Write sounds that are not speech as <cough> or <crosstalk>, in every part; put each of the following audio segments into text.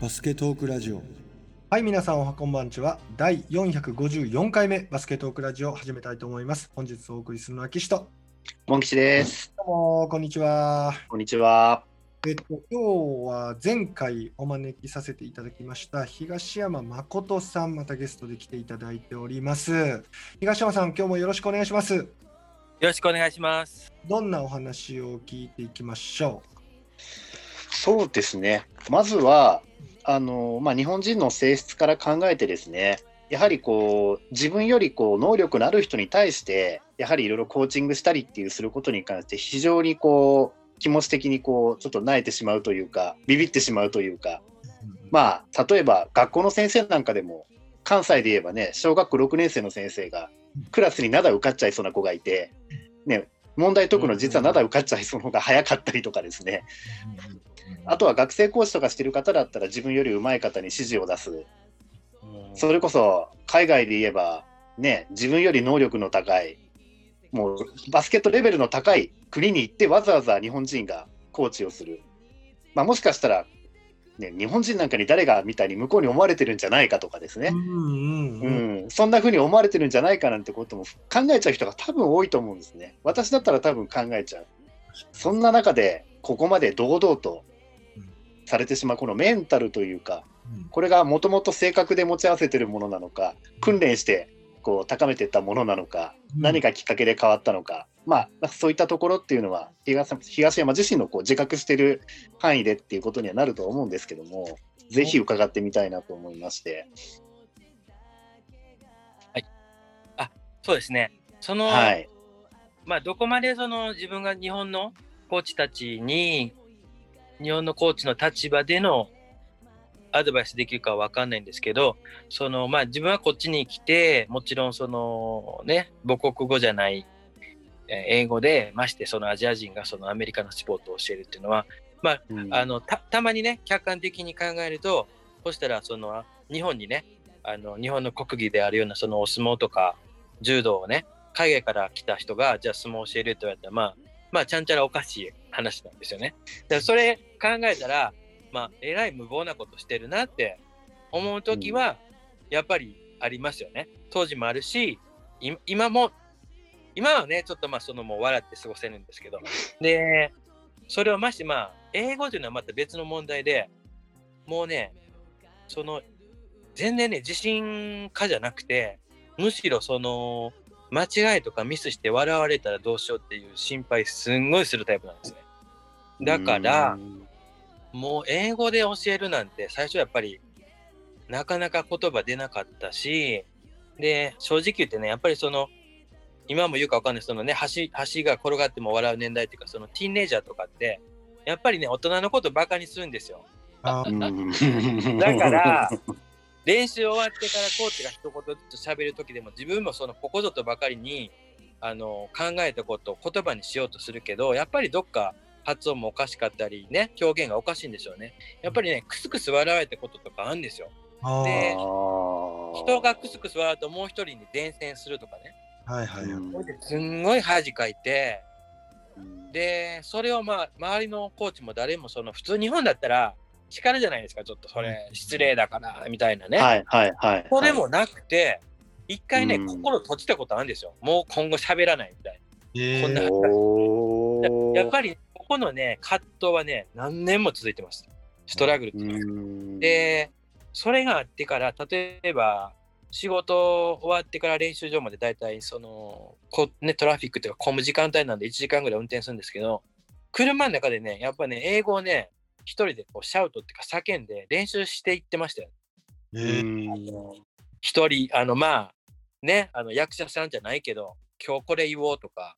バスケトークラジオはい、皆さんおはこんばんちは。第454回目バスケトークラジオを始めたいと思います。本日お送りするのは岸と。モン吉です。どうも、こんにちは。こんにちは。えっと、今日は前回お招きさせていただきました東山誠さん、またゲストで来ていただいております。東山さん、今日もよろしくお願いします。よろしくお願いします。どんなお話を聞いていきましょそうですね。まずは、あの、まあ、日本人の性質から考えてですね、やはりこう、自分よりこう、能力のある人に対して、やはりいろいろコーチングしたりっていうすることに関して、非常にこう、気持ち的にこう、ちょっと慣れてしまうというか、ビビってしまうというか、う。まあ、例えば学校の先生なんかでも、関西で言えばね、小学校6年生の先生が、クラスに灘受かっちゃいそうな子がいて、ね、問題解くの実は灘受かっちゃいそうの方が早かったりとかですね、あとは学生コーチとかしてる方だったら自分より上手い方に指示を出す。それこそ海外で言えば、ね、自分より能力の高い、もうバスケットレベルの高い国に行ってわざわざ日本人がコーチをする。まあ、もしかしたら、ね、日本人なんかに誰がみたいに向こうに思われてるんじゃないかとかですね。うんうんううんん、そんな風に思われてるんじゃないかなんてことも考えちゃう人が多分多いと思うんですね。私だったら多分考えちゃう。そんな中で、ここまで堂々とされてしまう、このメンタルというか、これがもともと性格で持ち合わせてるものなのか、訓練してこう高めていったものなのか、何かきっかけで変わったのか、まあ、そういったところっていうのは東山、東山自身のこう自覚してる範囲でっていうことにはなると思うんですけども、ぜひ伺ってみたいなと思いまして。そうですね。その、はい。まあ、どこまでその自分が日本のコーチたちに、日本のコーチの立場でのアドバイスできるかは分かんないんですけど、その、まあ、自分はこっちに来て、もちろんそのね、母国語じゃない、えー英語で、ましてそのアジア人がそのアメリカのスポーツを教えるっていうのは、うん。あのたたまにね客観的に考えるとそしたらその日本にねあの日本の国技であるようなそのお相撲とか柔道をね海外から来た人がじゃあ相撲を教えると言われたらまあまあちゃんちゃらおかしい話なんですよね。だからそれ考えたらまあえらい無謀なことしてるなって思う時はやっぱりありますよね。当時もあるしい今も今はねちょっとまあそのもう笑って過ごせるんですけどでそれをましてまあ英語というのはまた別の問題でもうねその全然ね自信家じゃなくてむしろその間違いとかミスして笑われたらどうしようっていう心配すんごいするタイプなんですね。だからうんもう英語で教えるなんて最初やっぱりなかなか言葉出なかったしで正直言ってねやっぱりその今も言うかわかんないそのね橋橋が転がっても笑う年代っていうかそのティーンネイジャーとかってやっぱりね大人のことバカにするんですよ。だから練習終わってからコーチが一言ずつ喋る時でも自分もそのここぞとばかりにあの考えたことを言葉にしようとするけどやっぱりどっか発音もおかしかったりね表現がおかしいんでしょうね。やっぱりねクスクス笑われたこととかあるんですよ。あで人がクスクス笑うともう一人に伝染するとかね。はいはいすんごい恥かいてうん。でそれをまあ周りのコーチも誰もその普通日本だったら叱るじゃないですかちょっとそれ失礼だからみたいなね、はいはいはい。それもなくて、一回ね、うん心閉じたことあるんですよ。もう今後喋らないみたいえこんな。やっぱり、ここのね、葛藤はね、何年も続いてます。ストラグルってで、それがあってから、例えば、仕事終わってから練習場までだいたいその、こね、トラフィックっていうか混む時間帯なんで1時間ぐらい運転するんですけど、車の中でね、やっぱね、英語をね、一人でこうシャウトっていうか叫んで練習していってましたよ。一人、あの、まあ、ね、あの役者さんじゃないけど、今日これ言おうとか、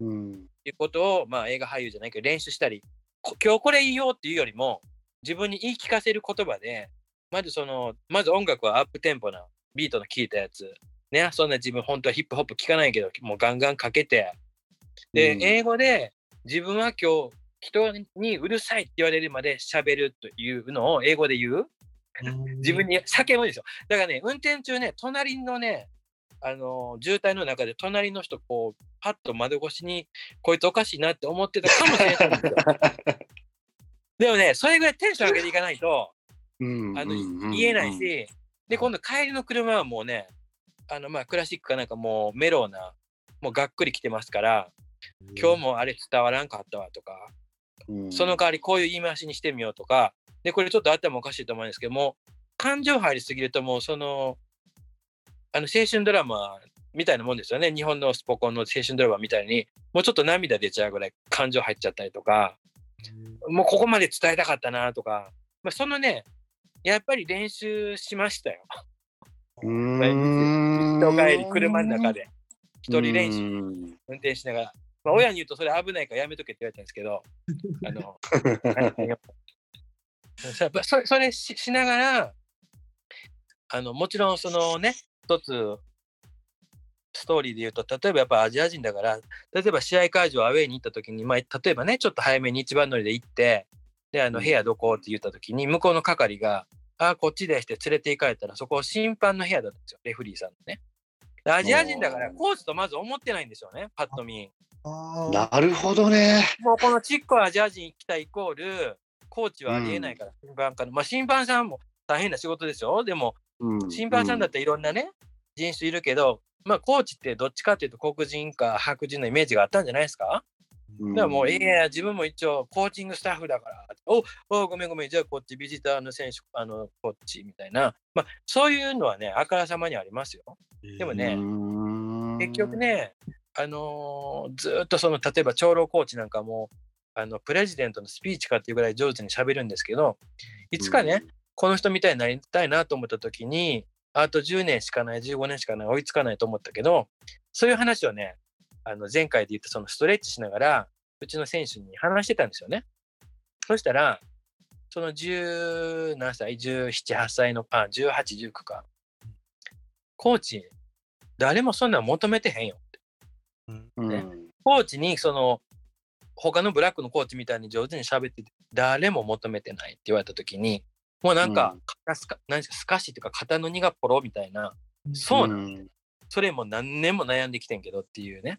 うん。いうことを、まあ、映画俳優じゃないけど練習したりこ今日これ言おうっていうよりも自分に言い聞かせる言葉でまずそのまず音楽はアップテンポなビートの効いたやつ。ねそんな自分本当はヒップホップ聴かないけどもうガンガンかけて。で、うん。英語で自分は今日人にうるさいって言われるまで喋るというのを英語で言う？自分に叫ぶんですよ。だからね運転中ね隣のねあの渋滞の中で隣の人こうパッと窓越しにこいつおかしいなって思ってたかもしれないんですよ。<laughs> でもねそれぐらいテンション上げていかないとうんあの言えないし、で、今度帰りの車はもうね、あのまあクラシックかなんかもうメローな、もうがっくり来てますから、今日もあれ伝わらんかったわとか、うんその代わりこういう言い回しにしてみようとか、で、これちょっと頭おかしいと思うんですけども、感情入りすぎるともうその、あの青春ドラマみたいなもんですよね。日本のスポコンの青春ドラマみたいに、もうちょっと涙出ちゃうぐらい感情入っちゃったりとか、もうここまで伝えたかったなとか、まあ、そのね、やっぱり練習しましたよ。うーん <laughs> 人帰り、車の中で。一人練習、習。運転しながら。まあ、親に言うとそれ危ないからやめとけって言われたんですけど、あの、<laughs> さそそれししながら、あの、もちろんそのね、一つ、ストーリーで言うと、例えばやっぱアジア人だから、例えば試合会場アウェイに行った時に、まあ、例えばね、ちょっと早めに一番乗りで行って、で、あの、うん部屋どこって言った時に、向こうの係が、ああ、こっちですって連れて行かれたら、そこ審判の部屋だったんですよ、レフリーさんのね。でアジア人だから、コーチとまず思ってないんですよね、パッと見。なるほどね。もうこのちっこいアジア人来たイコール、コーチはありえないから、審判官の。まあ、審判さんも大変な仕事ですよ。でも、うん審判さんだっていろんなね、人種いるけど、まあ、コーチってどっちかっていうと黒人か白人のイメージがあったんじゃないですか、うんだからもう、いや、自分も一応コーチングスタッフだから、おおごめんごめん、じゃあこっちビジターの選手、あの、こっちみたいな、まあ、そういうのはね、あからさまにありますよ。でもね結局、ね、あのーずーっとその、例えば長老コーチなんかも、あの、プレジデントのスピーチかっていうぐらい上手に喋るんですけど、いつかね、この人みたいになりたいなと思った時に、あと10年しかない、15年しかない、追いつかないと思ったけど、そういう話をね、あの前回で言ったそのストレッチしながら、うちの選手に話してたんですよね。そしたら、その10何歳、17、8歳の、あ、18、19か。コーチ、誰もそんなん求めてへんよ。うん。ね。コーチにその他のブラックのコーチみたいに上手に喋ってて誰も求めてないって言われた時にもうなんか、うすか何ですかすかしっていうか肩の荷がポロみたいなそうなの、ん。それも何年も悩んできてんけどっていうね。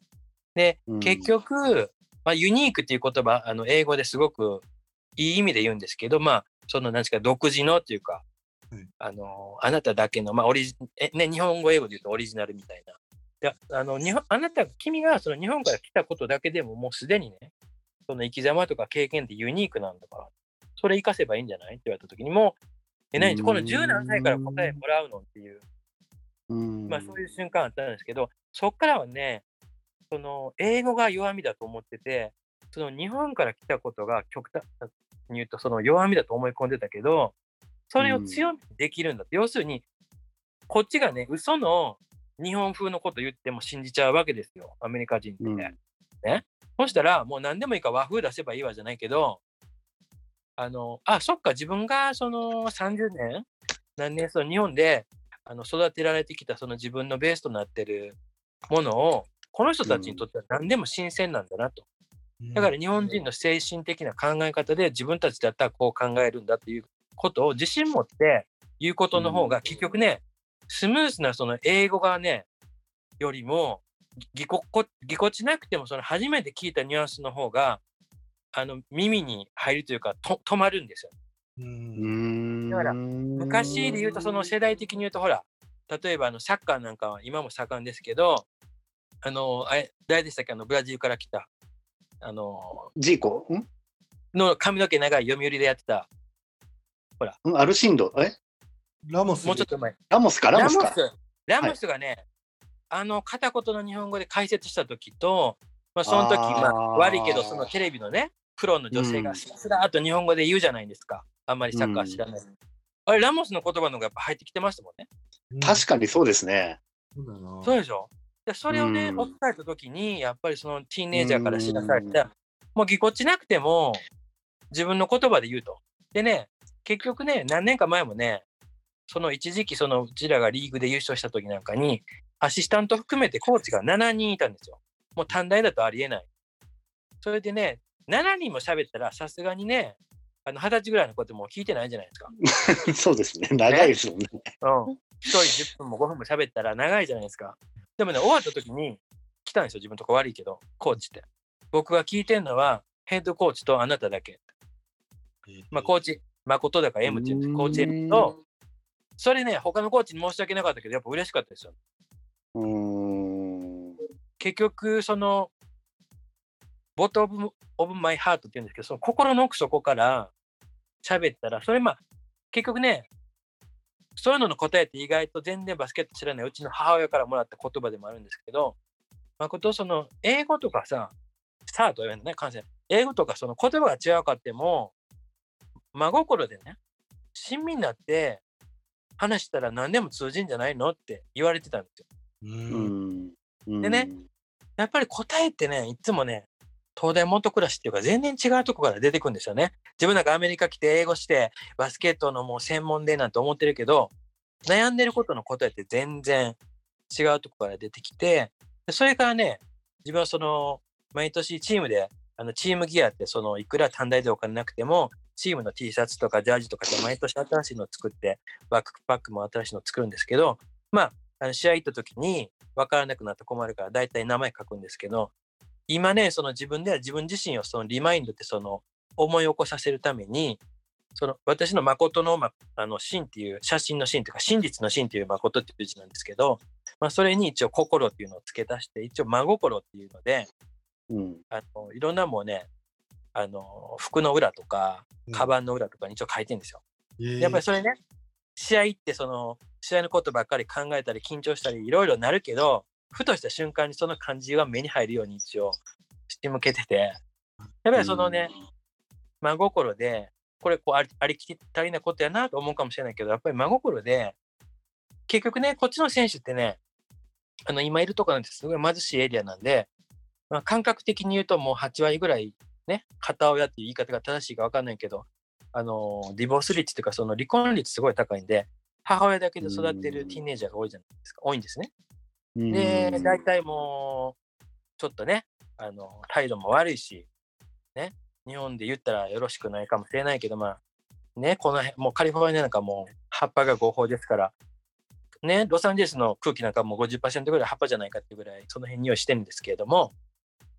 で、うん。結局、まあ、ユニークっていう言葉あの英語ですごくいい意味で言うんですけどまあその何ですか独自のっていうか、はいあのあなただけの、まあオリジえね、日本語英語で言うとオリジナルみたいなであの日本あなた君がその日本から来たことだけでももうすでにねその生き様とか経験ってユニークなんだからそれ活かせばいいんじゃない？って言われた時にもうえ何この十何歳から答えもらうのっていう。うん。まあそういう瞬間あったんですけど、そっからはね、その英語が弱みだと思ってて、その日本から来たことが極端に言うとその弱みだと思い込んでたけど、それを強みにできるんだって。要するに、こっちがね、嘘の日本風のこと言っても信じちゃうわけですよ、アメリカ人って。うんね？そしたら、もう何でもいいから和風出せばいいわじゃないけど、あの、あ、そっか、自分がその30年、何年、その日本であの育てられてきたその自分のベースとなってるものを、この人たちにとっては何でも新鮮なんだなと。だから日本人の精神的な考え方で自分たちだったらこう考えるんだっていうことを自信持って言うことの方が結局ね、スムースなその英語がね、よりもぎここぎこちなくてもその初めて聞いたニュアンスの方があの耳に入るというかと止まるんですよ。ううん。んだから昔で言うとその世代的に言うとほら例えばあのサッカーなんかは今も盛んですけどあのあれ誰でしたっけ？あのブラジルから来たあのジーコ？ん？の髪の毛長い読売でやってた。うんアルシンド？え？ラモスもうちょっと。前ラモスか？ラモスか。ラモス。がね、あの片言の日本語で解説した時と、まあ、その時まあ悪いけどそのテレビのねプロの女性うん。がスラスラーっと日本語で言うじゃないですか。あんまりサッカー知らない、あれラモスの言葉の方がやっぱ入ってきてましたもんね。確かにそうですね。にそうでしょ？でそれをね、うん。置き換えた時にやっぱりそのティーンエイジャーから知らされた、もうぎこちなくても自分の言葉で言うと。でね結局ね何年か前もねその一時期そのうちらがリーグで優勝した時なんかにアシスタント含めてコーチが7人いたんですよもう短大だとありえないそれでね7人も喋ったらさすがにねあの二十歳ぐらいの子ってもう聞いてないんじゃないですか <laughs> そうですね。長いですもんね。うん。一人10分も5分も喋ったら長いじゃないですか。でもね、終わった時に来たんですよ、自分のとこ悪いけど、コーチって。僕が聞いてるのは、ヘッドコーチとあなただけ。まあ、コーチ、誠だから M っていうんですコーチ M と、それね、他のコーチに申し訳なかったけど、やっぱ嬉しかったですよ。うーん。結局、その、ボトム・オブ・マイ・ハートって言うんですけど、その心の奥底から喋ったら、それまあ、結局ね、そういうのの答えって意外と全然バスケット知らないうちの母親からもらった言葉でもあるんですけど、誠その英語とかさ、さあと言われるね、感性。英語とかその言葉が違うかっても、真心でね、親身になって話したら何でも通じんじゃないの？って言われてたんですよ。でねやっぱり答えってね、いつもね、東大元暮らしっていうか全然違うとこから出てくるんですよね。自分なんかアメリカ来て英語してバスケットのもう専門でなんて思ってるけど、悩んでることの答えって全然違うとこから出てきて、でそれからね、自分はその、毎年チームで、あのチームギアってそのいくら短大でお金なくても、チームの T シャツとかジャージとかって毎年新しいのを作って、バックパックも新しいのを作るんですけど、まあ、あの試合行った時に分からなくなって困るから大体名前書くんですけど、今ね、その自分では自分自身をそのリマインドってその思い起こさせるために、その私の誠の、ま、あの真っていう写真の真というか真実の真っていう誠っていう字なんですけど、まあ、それに一応心っていうのを付け足して一応真心っていうのでうん。あのいろんなもうねあの服の裏とかカバンの裏とかに一応書いてるんですよ。やっぱりそれね、試合ってその、試合のことばっかり考えたり緊張したりいろいろなるけど、ふとした瞬間にその感じが目に入るように一応して向けてて、やっぱりそのね、真心で、これこうありありきたりなことやなと思うかもしれないけど、やっぱり真心で、結局ね、こっちの選手ってね、あの今いるとこなんてすごい貧しいエリアなんで、まあ、感覚的に言うともう8割ぐらいね、片親っていう言い方が正しいか分かんないけど、あのディボース率っていうか、その離婚率すごい高いんで、母親だけで育ってるティーンエイジャーが多いじゃないですか、多いんですね。うん。で、大体もう、ちょっとね、あの態度も悪いし、ね、日本で言ったらよろしくないかもしれないけど、まあ、ね、この辺、もうカリフォルニアなんかもう葉っぱが合法ですから、ね、ロサンゼルスの空気なんかもう50%ぐらい葉っぱじゃないかっていうぐらい、その辺匂いしてるんですけれども、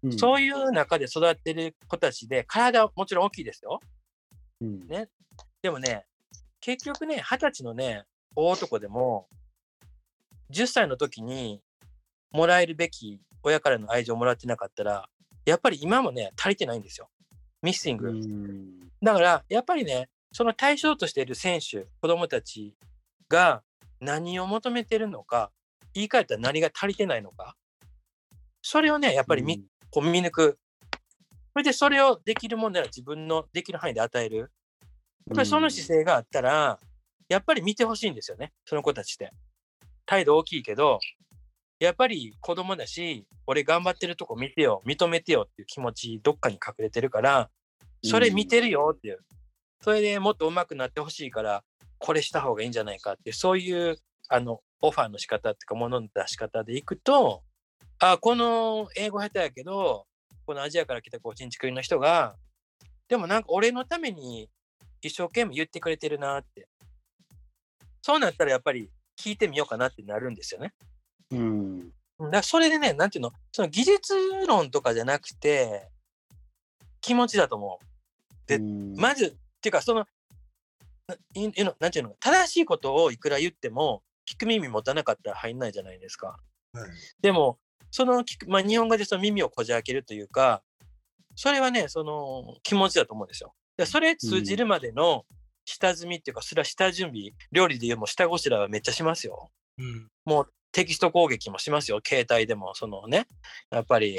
うんそういう中で育ってる子たちで、体はもちろん大きいですよ。うんねでもね、結局ね、二十歳のね、大男でも、10歳の時にもらえるべき親からの愛情をもらってなかったら、やっぱり今もね、足りてないんですよ。ミッシング。うんだから、やっぱりね、その対象としている選手、子供たちが何を求めてるのか、言い換えたら何が足りてないのか、それをね、やっぱり見,、こう見抜く。それでそれをできるもんなら自分のできる範囲で与える。やっぱりその姿勢があったら、やっぱり見てほしいんですよね、その子たちって。態度大きいけど、やっぱり子供だし、俺頑張ってるとこ見てよ、認めてよっていう気持ち、どっかに隠れてるから、それ見てるよっていう。それでもっと上手くなってほしいから、これした方がいいんじゃないかって、そういうあのオファーの仕方っていうか、ものの出し方でいくと、あ、この英語下手やけど、このアジアから来たこうちんちくりの人が、でもなんか俺のために一生懸命言ってくれてるなって。そうなったらやっぱり聞いてみようかなってなるんですよね。うんだからそれでね、なんていうの、その技術論とかじゃなくて、気持ちだと思う。でうんまず、っていうか、その、ないいうのなんていうの、正しいことをいくら言っても、聞く耳持たなかったら入んないじゃないですか。はいでも、その聞く、まあ、日本語でその耳をこじ開けるというか、それはね、その気持ちだと思うんですよ。でそれ通じるまでの下積みっていうか、それは下準備、料理で言うも下ごしらえはめっちゃしますよ。うん。もうテキスト攻撃もしますよ、携帯でも、そのね、やっぱり、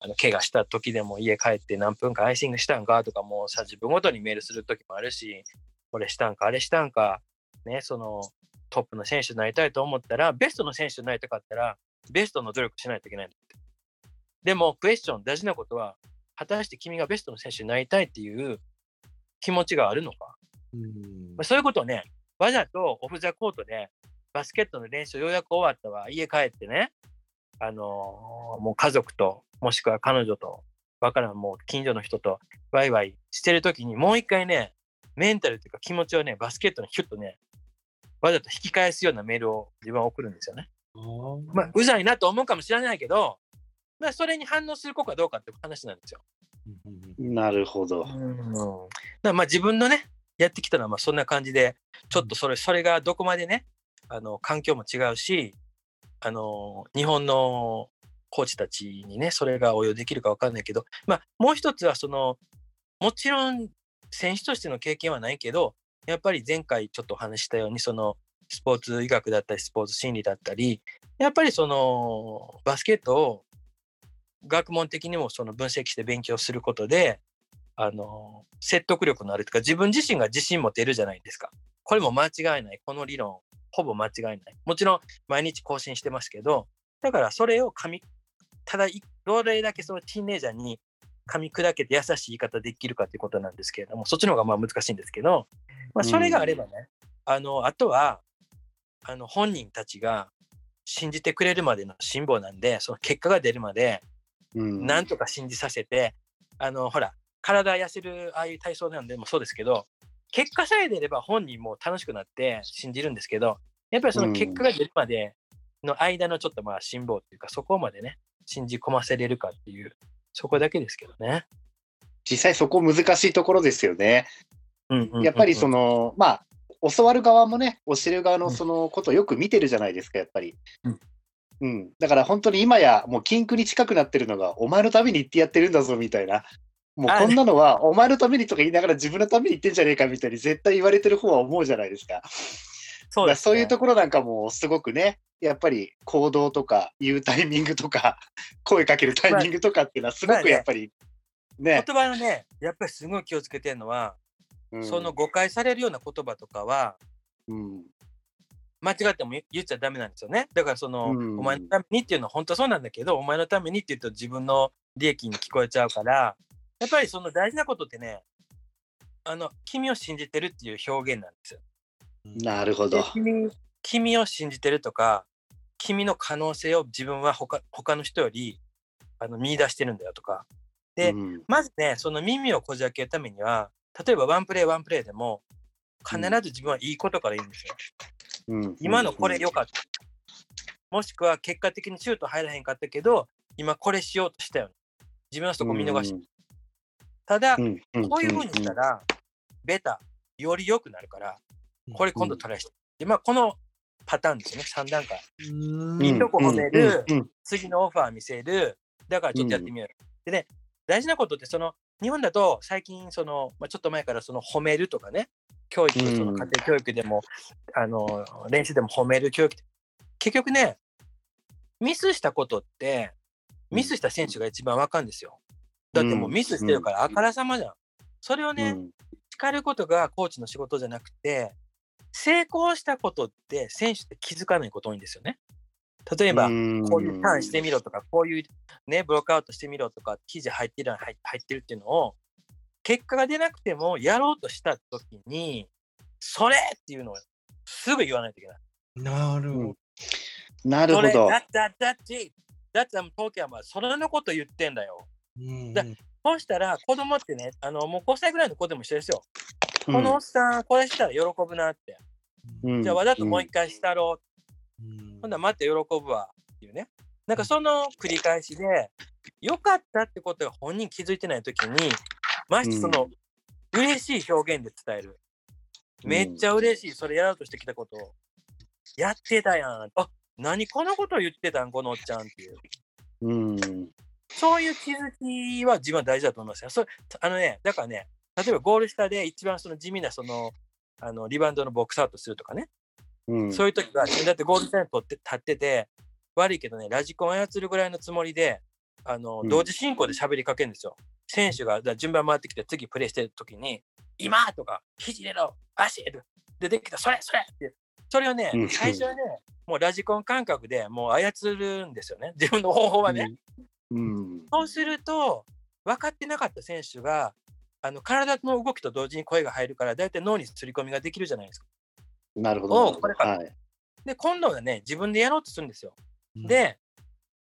あの怪我した時でも家帰って何分かアイシングしたんかとか、もうさ、自分ごとにメールする時もあるし、これしたんか、あれしたんか、ね、そのトップの選手になりたいと思ったら、ベストの選手になりたかったら、ベストの努力しないといけないんだって。でも、クエスチョン、大事なことは、果たして君がベストの選手になりたいっていう気持ちがあるのか。うんまあそういうことをね、わざとオフ・ザ・コートでバスケットの練習ようやく終わったわ、家帰ってね、あのーもう家族と、もしくは彼女と、わからん、もう近所の人とワイワイしてるときに、もう一回ね、メンタルというか気持ちをね、バスケットにヒュッとね、わざと引き返すようなメールを自分は送るんですよね。まあ、うざいなと思うかもしれないけど、まあ、それに反応する子かどうかって話なんですよ。なるほど。うん、まあ自分のね、やってきたのはまあそんな感じで、ちょっとそれそれがどこまでね、あの環境も違うし、あの日本のコーチたちにね、それが応用できるか分かんないけど、まあ、もう一つはその、もちろん選手としての経験はないけど、やっぱり前回ちょっとお話したように、そのスポーツ医学だったり、スポーツ心理だったり、やっぱりそのバスケットを学問的にもその分析して勉強することで、あの説得力のあるというか、自分自身が自信持てるじゃないですか。これも間違いない。この理論、ほぼ間違いない。もちろん毎日更新してますけど、だからそれを噛み、ただどれだけそのティーンネイジャーに噛み砕けて優しい言い方できるかということなんですけれども、そっちの方がまあ難しいんですけど、まあ、それがあればね、あのあとはあの本人たちが信じてくれるまでの辛抱なんで、その結果が出るまで、なんとか信じさせて、あのほら、体痩せるああいう体操なんでもそうですけど、結果さえ出れば本人も楽しくなって信じるんですけど、やっぱりその結果が出るまでの間のちょっとまあ辛抱っていうか、そこまでね、信じ込ませれるかっていう、そこだけですけどね。実際そこ難しいところですよね。やっぱりその、まあ、教わる側もね、教える側のそのことをよく見てるじゃないですか、やっぱり。うん、うん、だから本当に今やもう禁句に近くなってるのが、お前のために言ってやってるんだぞみたいな。もうこんなのは、お前のためにとか言いながら自分のために言ってんじゃねえかみたいに絶対言われてる方は思うじゃないですか。そう、ね、そういうところなんかもすごくね、やっぱり行動とか言うタイミングとか、<laughs> 声かけるタイミングとかっていうのはすごくやっぱりね。ね言葉のね、やっぱりすごい気をつけてるのは、うん、その誤解されるような言葉とかは、うん、間違っても言っちゃダメなんですよね。だからその、うん、お前のためにっていうのは本当そうなんだけど、お前のためにって言うと自分の利益に聞こえちゃうから、やっぱりその大事なことってね、あの、君を信じてるっていう表現なんですよ。なるほど。君君を信じてるとか、君の可能性を自分は他他の人よりあの見出してるんだよとか。で、うん、まずね、その耳をこじ開けるためには、例えばワンプレーワンプレーでも、必ず自分はいいことから言うんですよ。うん、今のこれ良かった。もしくは結果的にシュート入らへんかったけど、今これしようとしたよ、ね。自分はそこ見逃して、うん、ただ、こういうふうにしたら、ベタ、より良くなるから、これ今度トライして。で、まあ、このパターンですね、3段階。いいとこ褒める、次のオファー見せる、だからちょっとやってみよう。でね、大事なことって、その、日本だと最近、その、まあ、ちょっと前からその褒めるとかね、教育、その家庭教育でも、あの、練習でも褒める教育。結局ね、ミスしたことって、ミスした選手が一番わかるんですよ。だってもうミスしてるからあからさまじゃん。それをね、叱ることがコーチの仕事じゃなくて、成功したことって選手って気づかないこと多いんですよね。例えば、こういうターンしてみろとか、こういうね、ブロックアウトしてみろとか、記事入ってる入ってるっていうのを、結果が出なくてもやろうとした時に、それっていうのをすぐ言わないといけない。なるほど。なるほど。だだだって、だって、東京はそれのこと言ってんだよ。だそうしたら、子供ってね、あのもう5歳ぐらいの子でも一緒ですよ。このおっさん、これしたら喜ぶなって。うん、じゃあ、わざともう一回したろう。うん、ほんなら待って喜ぶわっていうね。なんかその繰り返しで、良かったってことが本人気づいてないときに、ましてその、うん、嬉しい表現で伝える。めっちゃ嬉しい、それやろうとしてきたことを。やってたやん。あ何このこと言ってたん、このおっちゃんっていう。うん、そういう気づきは自分は大事だと思いますよ。そあのね、だからね、例えばゴール下で一番その地味なそのあのリバウンドのボックスアウトするとかね、うん、そういう時は、だってゴール下に取って立ってて、悪いけどね、ラジコン操るぐらいのつもりで、あの同時進行で喋りかけるんですよ。選手が順番回ってきて次プレーしてる時に、今とか、肘入れろ、足で出てきた、それそれって、それをね、最初はね、もうラジコン感覚でもう操るんですよね、自分の方法はね。うん、そうすると、分かってなかった選手が、あの体の動きと同時に声が入るから、大体脳にすり込みができるじゃないですか。なるほど。これから、はい、で、今度はね、自分でやろうとするんですよ。で、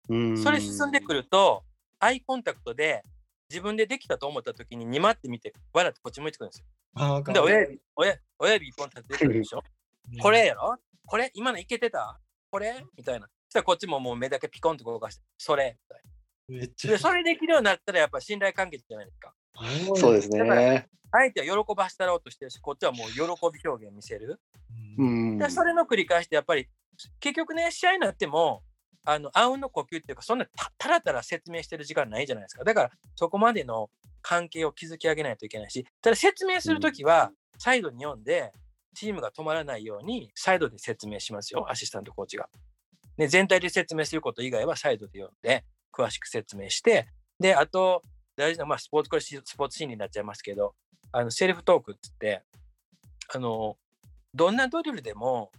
それ進んでくると、アイコンタクトで自分でできたと思った時に、にまってみて、笑ってこっち向いてくるんですよ。で、親指、親親指一本立ててるでしょ？これやろ？これ今のいけてた？これ？みたいな。そしたらこっちももう目だけピコンと動かして、それみたいな。めっちゃでそれできるようになったらやっぱ信頼関係じゃないですか。そうですね。相手は喜ばしたろうとしてるし、こっちはもう喜び表現見せる。ううんん。でそれの繰り返しでやっぱり結局ね試合になってもあのあうんの呼吸っていうかそんなたたらたら説明してる時間ないじゃないですかだからそこまでの関係を築き上げないといけないしただ説明するときはサイドに読んでチームが止まらないようにサイドで説明しますよアシスタントコーチが、ね、全体で説明すること以外はサイドで読んで詳しく説明してであと大事な、まあ、スポーツこれスポーツシーンになっちゃいますけどあのセルフトークっつってあのどんなドリルでも、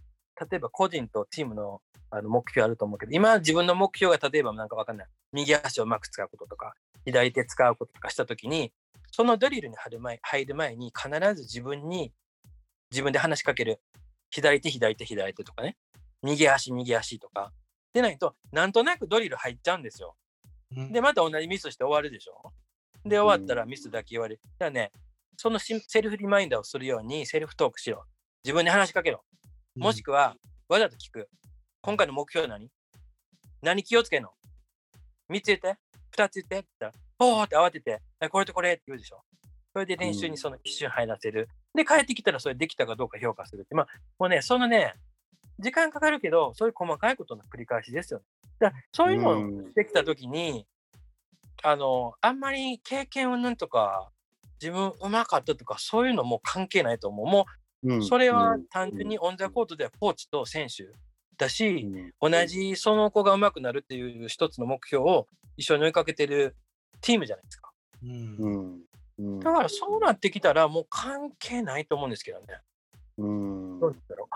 例えば個人とチームのあの目標あると思うけど、今自分の目標が例えばなんかわかんない。右足をうまく使うこととか、左手使うこととかしたときに、そのドリルに入る前入る前に必ず自分に自分で話しかける。左手、左手、左手とかね。右足、右足とか。でないと、なんとなくドリル入っちゃうんですよ。うんで、また同じミスして終わるでしょ。で、終わったらミスだけ言われる。だからね、そのシセルフリマインダーをするようにセルフトークしろ。自分に話しかけろ。もしくは、わざと聞く。今回の目標は何？何気をつけんの ?3 つ言って、2つ言ってって言ったら、ほーって慌てて、えこれとこれって言うでしょ。それで練習にその一瞬入らせる。で、帰ってきたらそれできたかどうか評価するって。まあ、もうね、そのね、時間かかるけど、そういう細かいことの繰り返しですよね。だそういうのをできたときに、あの、あんまり経験云々とか、自分うまかったとか、そういうのもう関係ないと思う。もううんそれは単純にオンザコートではコーチと選手だし、同じその子が上手くなるっていう一つの目標を一緒に追いかけてるチームじゃないですか。うんうん。うんだからそうなってきたらもう関係ないと思うんですけどね。うんどうだろ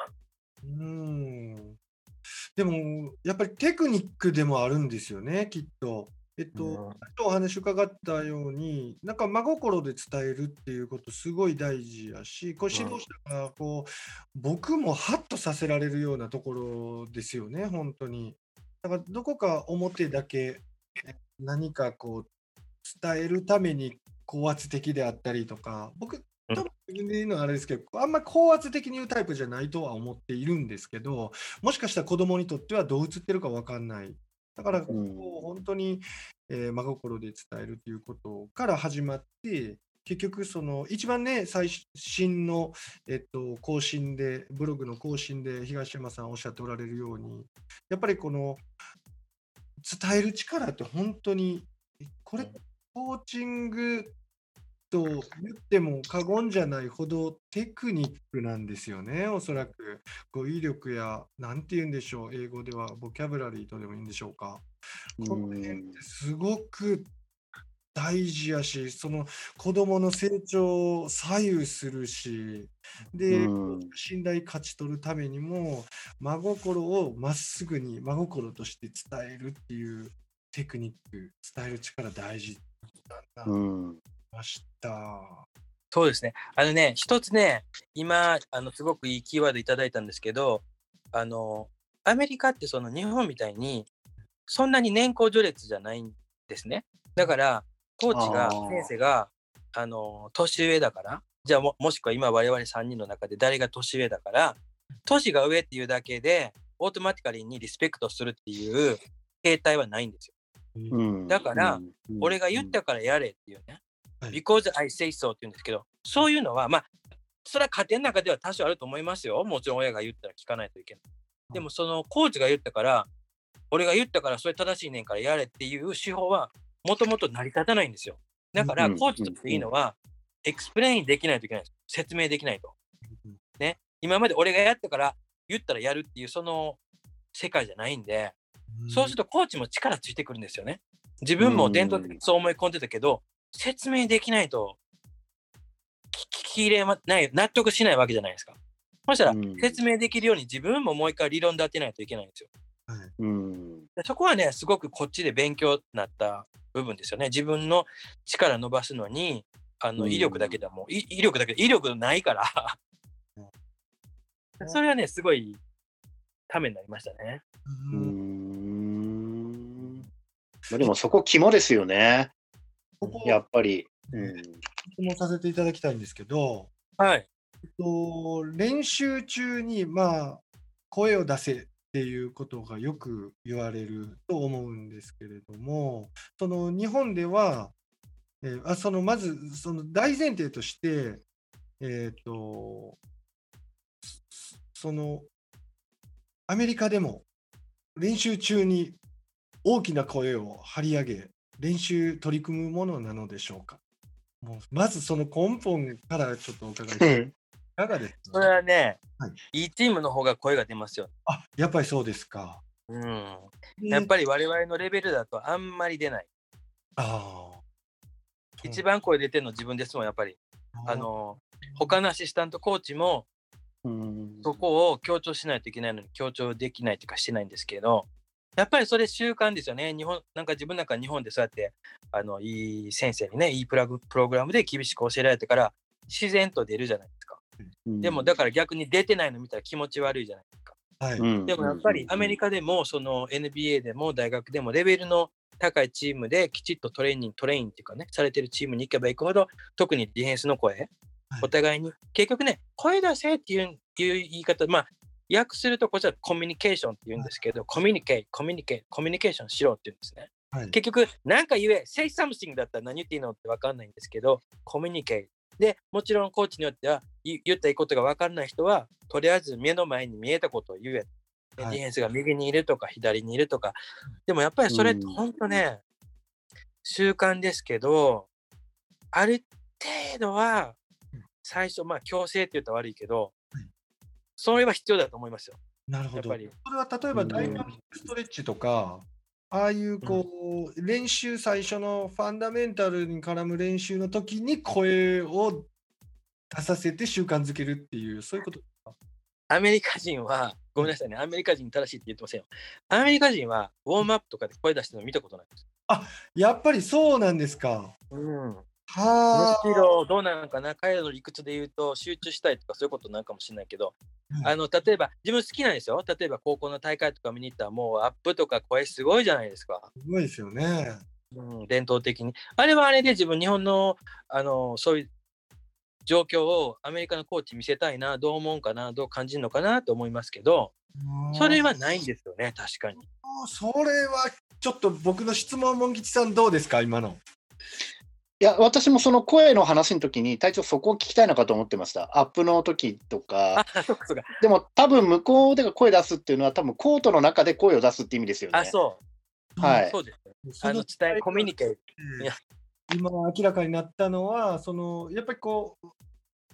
うんでも、やっぱりテクニックでもあるんですよね、きっと。えっと、うんお話伺ったように、なんか真心で伝えるっていうことすごい大事やし、こう指導者がこう、僕もハッとさせられるようなところですよね、本当に。だからどこか表だけえ何かこう伝えるために高圧的であったりとか、僕、うん多分言うのはあれですけど、あんまり高圧的に言うタイプじゃないとは思っているんですけど、もしかしたら子供にとってはどう映ってるか分かんない。だから、こう本当に、えー真心で伝えるということから始まって、結局、その一番ね、最新の、えっと、更新で、ブログの更新で東山さんおっしゃっておられるように、やっぱりこの伝える力って本当に、えこれ、コーチングと言っても過言じゃないほどテクニックなんですよね、おそらく。語彙力や、なんて言うんでしょう、英語ではボキャブラリーとでもいいんでしょうか。この辺ってすごく大事やし、その子供の成長を左右するし、で、うん信頼勝ち取るためにも、真心をまっすぐに真心として伝えるっていうテクニック、伝える力大事だなと思いうんました。そうですね。あのね、一つね、今、あの、すごくいいキーワードいただいたんですけど、あの、アメリカってその日本みたいに、そんなに年功序列じゃないんですね。だから、コーチが、先生が、あの、年上だから、じゃあも、もしくは今我々3人の中で誰が年上だから、年が上っていうだけで、オートマティカリーにリスペクトするっていう形態はないんですよ。うんだからうん俺が言ったからやれっていうね。はい because I say so って言うんですけど、そういうのは、まあ、それは家庭の中では多少あると思いますよ。もちろん親が言ったら聞かないといけない。でも、そのコーチが言ったから、俺が言ったからそれ正しいねんからやれっていう手法は、もともと成り立たないんですよ。だから、うんコーチとしていいのは、 explain できないといけないんです。説明できないと。ね。今まで俺がやったから言ったらやるっていう、その世界じゃないんで、そうするとコーチも力ついてくるんですよね。自分も伝統的にそう思い込んでたけど、説明できないと聞ききれまない、納得しないわけじゃないですか。そしたらうん説明できるように自分ももう一回理論で当てないといけないんですよ。はいうんでそこはね、すごくこっちで勉強になった部分ですよね。自分の力伸ばすのに、あのうん威力だけでも、い威力だけで、威力ないからうん。それはね、すごいためになりましたね。ううんんまあでもそこ肝ですよね。ここやっぱり。うん質問させていただきたいんですけど、はい。えっと、練習中に、まあ、声を出せっていうことがよく言われると思うんですけれども、その日本では、えーあそのまずその大前提として、えっ、とそそのアメリカでも練習中に大きな声を張り上げ練習取り組むものなのでしょうか？もうまずその根本からちょっとお伺いしたい。いかがですそれかはね、はいいいチームの方が声が出ますよ。あやっぱりそうですか。うん。やっぱり我々のレベルだとあんまり出ない。ああ一番声出てるの自分ですもん、やっぱり。あの、他のアシスタントコーチもうんそこを強調しないといけないのに強調できないというかしてないんですけど、やっぱりそれ習慣ですよね。日本、なんか自分なんか日本でそうやって、あの、いい先生にね、いいプラグプログラムで厳しく教えられてから、自然と出るじゃないですか。でも、だから逆に出てないの見たら気持ち悪いじゃないですか。はい、うんでもやっぱりアメリカでも、その NBA でも大学でもレベルの高いチームできちっとトレーニング、トレインっていうかね、されてるチームに行けば行くほど、特にディフェンスの声、はいお互いに、結局ね、声出せっていういう言い方、まあ、訳するとこっちはコミュニケーションって言うんですけど、コミュニケー、コミュニケー、コミュニケーションしろって言うんですね。はい結局、なんか言え、say something だったら何言っていいのって分かんないんですけど、コミュニケー。で、もちろんコーチによっては、い言ったいいことが分かんない人は、とりあえず目の前に見えたことを言え。でディはいフェンスが右にいるとか左にいるとか。でもやっぱりそれってうん本当ね、習慣ですけど、ある程度はうん最初、まあ強制って言ったら悪いけどはい、それは必要だと思いますよ。なるほど。やっぱりそれは例えばダイナミックストレッチとか、ああいうこう、練習最初のファンダメンタルに絡む練習の時に声を出させて習慣づけるっていう、そういうことですか？アメリカ人は、ごめんなさいね、アメリカ人正しいって言ってませんよ。アメリカ人はウォームアップとかで声出してるの見たことないです。やっぱりそうなんですか？うん、むしろどうなのかな、彼らの理屈で言うと集中したい。とかそうい。うことなんかもしれない。けど、あ。あの例えば自分好きなんですよ。例えば高校の大会とか見に行ったらもうアップとか声すごい。じゃない。ですか。すごい。ですよね。うん、伝統的に。あれはあれで自分日本のあのそうい。う状況をアメリカのコーチ見せたい。な、どう思うかな、どう感じるのかなと思い。ますけど、それはない。んですよね、確かに。それはちょっと僕の質問、モン吉さんどうですか、今の。いや、私もその声の話の時に、隊長そこを聞きたいのかと思ってました。アップの時とあか。。でも多分向こうで声出すっていうのは多分コートの中で声を出すって意味ですよね。あ、そう。はいそうです。そのあの伝え、コミュニケート。いや今明らかになったのは、そのやっぱりこう、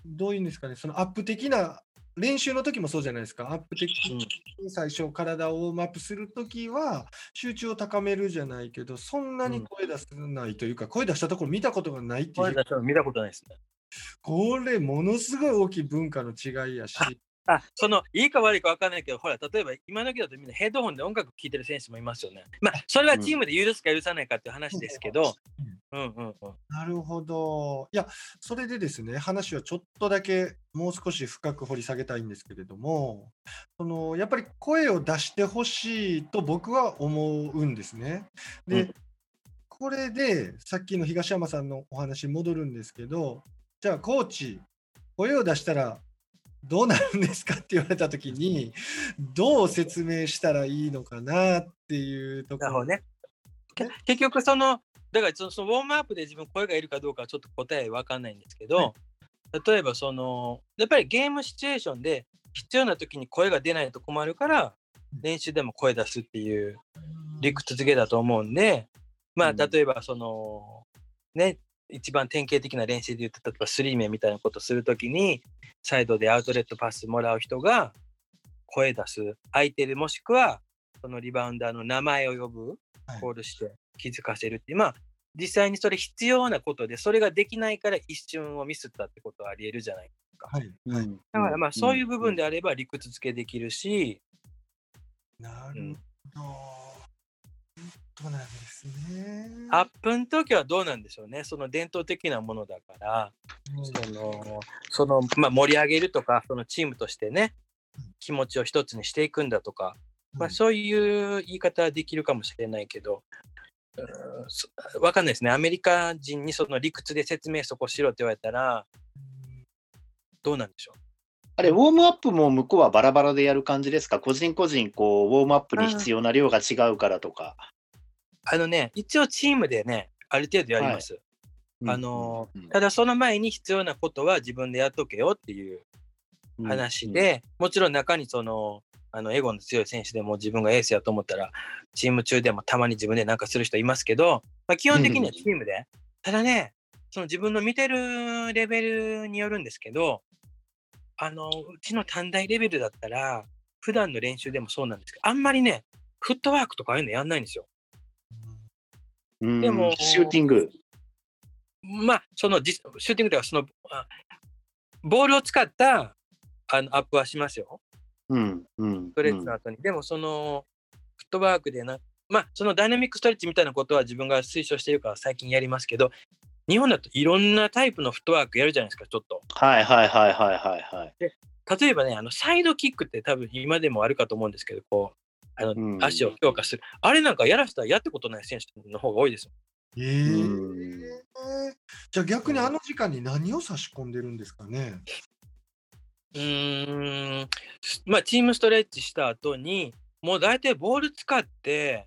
どういうんですかね、そのアップ的な、練習の時もそうじゃないですか、アップ的に最初、体をウォームアップするときは、集中を高めるじゃないけど、そんなに声出せないというか、声出したところ見たことがないっていう、声出したの見たことないですね。これ、ものすごい大きい文化の違いやし、あ、<laughs> その、いいか悪いか分かんないけど、ほら、例えば今時だとみんなヘッドホンで音楽聴いてる選手もいますよね。まあ、それはチームで許すか許さないかっていう話ですけど、うんうんうん。なるほど。いや、それでですね、話はちょっとだけもう少し深く掘り下げたいんですけれども、そのやっぱり声を出してほしいと僕は思うんですね。で、うんこれでさっきの東山さんのお話に戻るんですけど、じゃあコーチ、声を出したらどうなるんですかって言われたときに、どう説明したらいいのかなっていうところ。ね。け結局、その、だからそのウォームアップで自分声がいるかどうかはちょっと答え分かんないんですけど、は例えばその、やっぱりゲームシチュエーションで必要な時に声が出ないと困るから、練習でも声出すっていう理屈付けだと思うんで、まあ、うん例えばその、ね、一番典型的な練習で言って、例えばスリーメンみたいなことするときに、サイドでアウトレットパスもらう人が声出す、相手でもしくは、そのリバウンダーの名前を呼ぶはい、コールして気づかせるっていう、まあ、実際にそれ必要なことで、それができないから一瞬をミスったってことはありえるじゃない。はい、はい。うんだからまあ、そういう部分で。であれば理屈付けできるし、なるほど。そうなんですね。アップの時はどうなんでしょうね。その伝統的なものだから、うんその、その、まあ、盛り上げるとか、そのチームとしてねうん、気持ちを一つにしていくんだとか、まあ、うんそういう言い方はできるかもしれないけど、うーんそわかんないですね。アメリカ人にその理屈で説明そこしろって言われたら、どうなんでしょう？あれ、ウォームアップも向こうはバラバラでやる感じですか？個人個人、こう、ウォームアップに必要な量が違うからとか。あのね、一応チームでね、ある程度やります。あのうん。ただその前に必要なことは自分でやっとけよっていう話、で、もちろん中にその、あのエゴの強い選手でも自分がエースやと思ったら、チーム中でもたまに自分でなんかする人いますけど、まあ、基本的にはチームで、ただね、その自分の見てるレベルによるんですけど、あの、うちの短大レベルだったら、普段の練習でもそうなんですけど、あんまりね、フットワークとかああいうのやんないんですよ。うんでもシューティング。まあ、その実シューティングではその、あボールを使ったあのアップはしますよ。うん。うん。ストレッチの後に。でも、その、フットワークでな、まあ、そのダイナミックストレッチみたいなことは自分が推奨してるから最近やりますけど、日本だといろんなタイプのフットワークやるじゃないですか、ちょっと。はいはいはいはいはいはい。例えばね、あのサイドキックって多分今でもあるかと思うんですけど、こう、あのうん足を強化する。あれなんかやらせたらやったことない選手の方が多いです。えうーんじゃあ逆にあの時間に何を差し込んでるんですかね？うーん、まあ、チームストレッチした後に、もう大体ボール使って、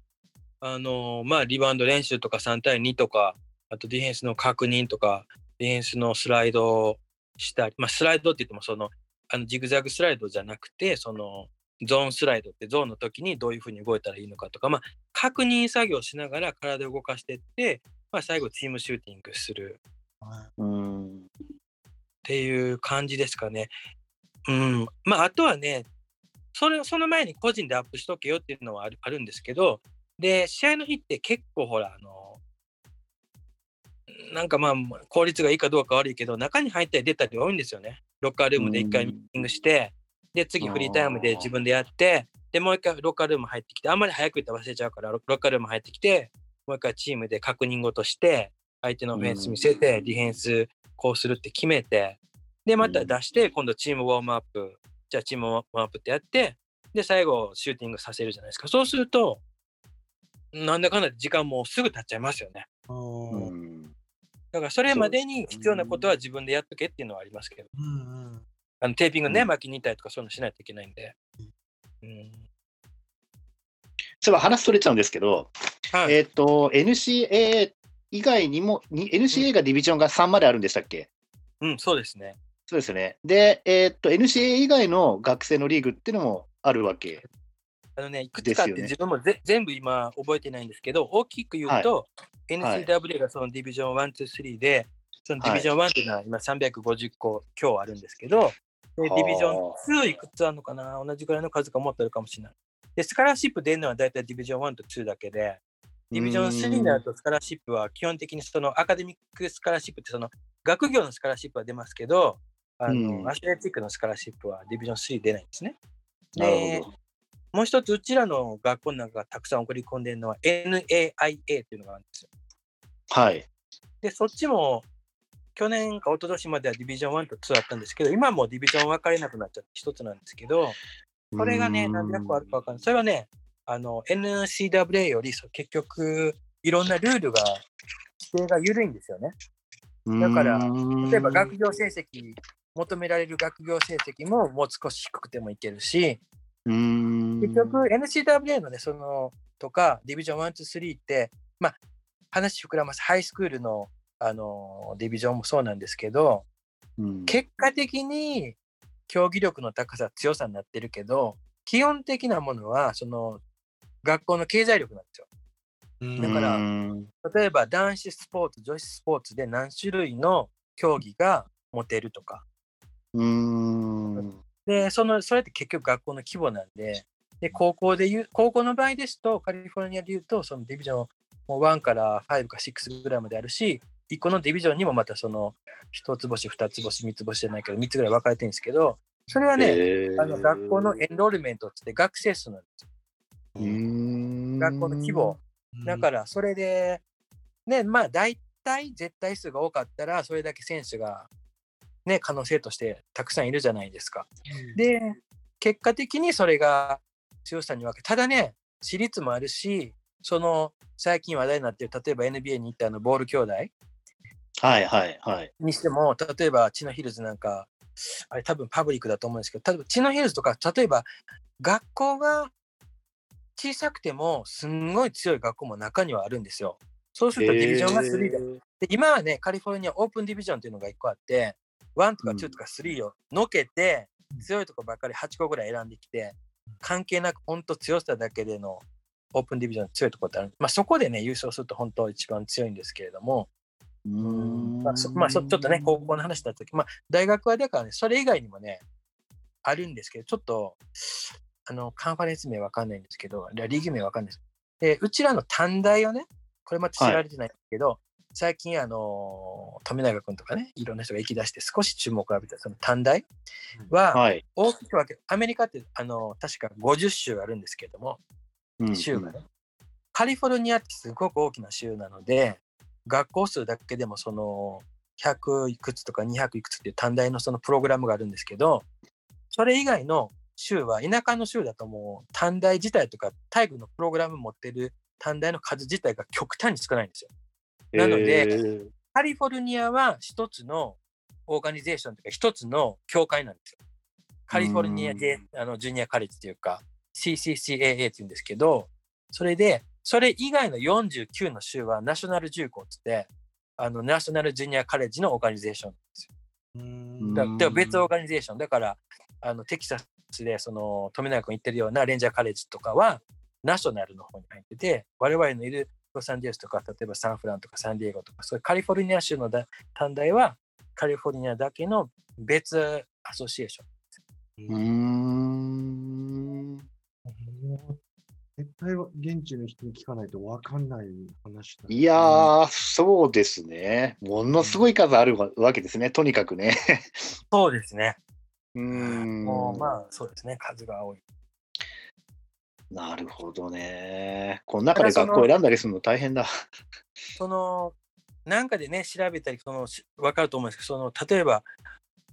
あのまあ、リバウンド練習とか3対2とか、あとディフェンスの確認とか、ディフェンスのスライドをしたり、まあ、スライドって言ってもその、あのジグザグスライドじゃなくて、そのゾーンスライドってゾーンの時にどういうふうに動いたらいいのかとか、まあ、確認作業しながら体を動かしていって、まあ、最後チームシューティングする。っていう感じですかね。うん。まあ、あとはね、それその前に個人でアップしとけよっていうのはあるあるんですけど、で、試合の日って結構ほら、あの、なんかまあ、効率がいいかどうか悪いけど、中に入ったり出たり多いんですよね。ロッカールームで一回ミーティングして、で、次フリータイムで自分でやって、で、もう一回ロッカールーム入ってきて、あんまり早く言ったら忘れちゃうから、ロロッカールーム入ってきて、もう一回チームで確認ごとして、相手のオフェンス見せて、ディフェンスこうするって決めて、で、また出して、今度チームウォームアップ、じゃあチームウォームアップってやって、で、最後シューティングさせるじゃないですか。そうすると、なんだかんだで時間もうすぐ経っちゃいますよね。だからそれまでに必要なことは自分でやっとけっていうのはありますけど、うんうんあのテーピングね、うん巻きにいたりとかそういうのしないといけないんで。うんそういえば話それちゃうんですけど、はいえっ、と、NCA 以外にも、に NCA がディビジョンが3まであるんでしたっけ？うん、そうですね。そうですよね。で、えっ、と、NCA 以外の学生のリーグっていうのもあるわけ。あのね、いくつかあって自分もぜ、全部今覚えてないんですけど、大きく言うと、NCW がそのディビジョン1、2、3で、そのディビジョン1っていうのは今350個今日あるんですけど、でディビジョン2いくつあるのかな？同じくらいの数かもっとあるかもしれない。で、スカラーシップ出るのは大体ディビジョン1と2だけで、ディビジョン3になるとスカラーシップは基本的にそのアカデミックスカラーシップってその学業のスカラーシップは出ますけど、あのうんアスレチックのスカラーシップはディビジョン3出ないんですね。で。もう一つ、うちらの学校の中がたくさん送り込んでるのは NAIA っていうのがあるんですよ。はい。で、そっちも去年か一昨年まではディビジョン1と2あったんですけど、今はもうディビジョン分かれなくなっちゃって一つなんですけど、これがね、何百個あるか分かんない。それはね、あの NCWA より結局、いろんなルールが、規定が緩いんですよね。だから例えば学業成績、求められる学業成績ももう少し低くてもいけるし、結結局 NCWA のね、そのとか、ディビジョン1、2、3って、まあ、話膨らます、ハイスクールのあのディビジョンもそうなんですけど、結果的に競技力の高さ、強さになってるけど、基本的なものは、その学校の経済力なんですよ。うんだからうん例えば男子スポーツ、女子スポーツで何種類の競技が持てるとか。うんで、そのそれって結局学校の規模なんで、で高校で言う、高校の場合ですと、カリフォルニアで言うと、そのディビジョンもう1から5か6ぐらいまであるし、1個のディビジョンにもまたその1つ星、2つ星、3つ星じゃないけど、3つぐらい分かれてるんですけど、それはね、あの学校のエンロールメントってって学生数なんですよ。学校の規模。だからそれで、ね、まあ大体絶対数が多かったら、それだけ選手が、ね、可能性としてたくさんいるじゃないですか。で、結果的にそれが強さに分け、ただね、私立もあるし、その最近話題になってる、例えば NBA に行ったあのボール兄弟はいはいはい。にしても、例えばチノヒルズなんか、あれ多分パブリックだと思うんですけど、例えばチノヒルズとか、例えば学校が小さくても、すんごい強い学校も中にはあるんですよ。そうするとディビジョンが3でで今はね、カリフォルニアオープンディビジョンっていうのが1個あって、1とか2とか3をのけて、強いとこばっかり8個ぐらい選んできて、関係なく本当強さだけでのオープンディビジョン強いところってある。まあそこでね、優勝すると本当一番強いんですけれども、まあそまあ、そちょっとね、高校の話だった時、まあ大学はだからね、それ以外にもね、あるんですけど、ちょっと、あの、カンファレンス名わかんないんですけど、リーグ名わかんないです。で、うちらの短大をね、これまた知られてないんですけど、最近、あの、富永君とかね、いろんな人が行き出して少し注目を浴びた、その短大は、はい。大きく分け、アメリカって、あの、確か50州あるんですけども、うん。州がね、カリフォルニアってすごく大きな州なので、学校数だけでもその100いくつとか200いくつっていう短大のそのプログラムがあるんですけど、それ以外の州は田舎の州だともう短大自体とか体育のプログラム持ってる短大の数自体が極端に少ないんですよ。なのでへーカリフォルニアは一つのオーガニゼーションというか一つの協会なんですよ。カリフォルニアであのジュニアカレッジというか CCCAA っていうんですけど、それで、それ以外の49の州はナショナル重工って言って、あのナショナルジュニアカレッジのオーガニゼーションなんですよ。うんだ別オーガニゼーション。だから、あのテキサスでその富永君言ってるようなレンジャーカレッジとかはナショナルの方に入ってて、我々のいるロサンゼルスとか、例えばサンフランとかサンディエゴとか、そういうカリフォルニア州のだ短大はカリフォルニアだけの別アソシエーション。うーん。絶対は現地の人に聞かないと分かんない話だ、いやー、そうですね。ものすごい数あるわわけですね。とにかくね。そうですね。<laughs> うーん。もうまあそうですね、数が多い。なるほどね。この中で学校選んだりするの大変だ。<laughs> その、なんかでね、調べたり、その、しわかると思うんですけど、その、例えば、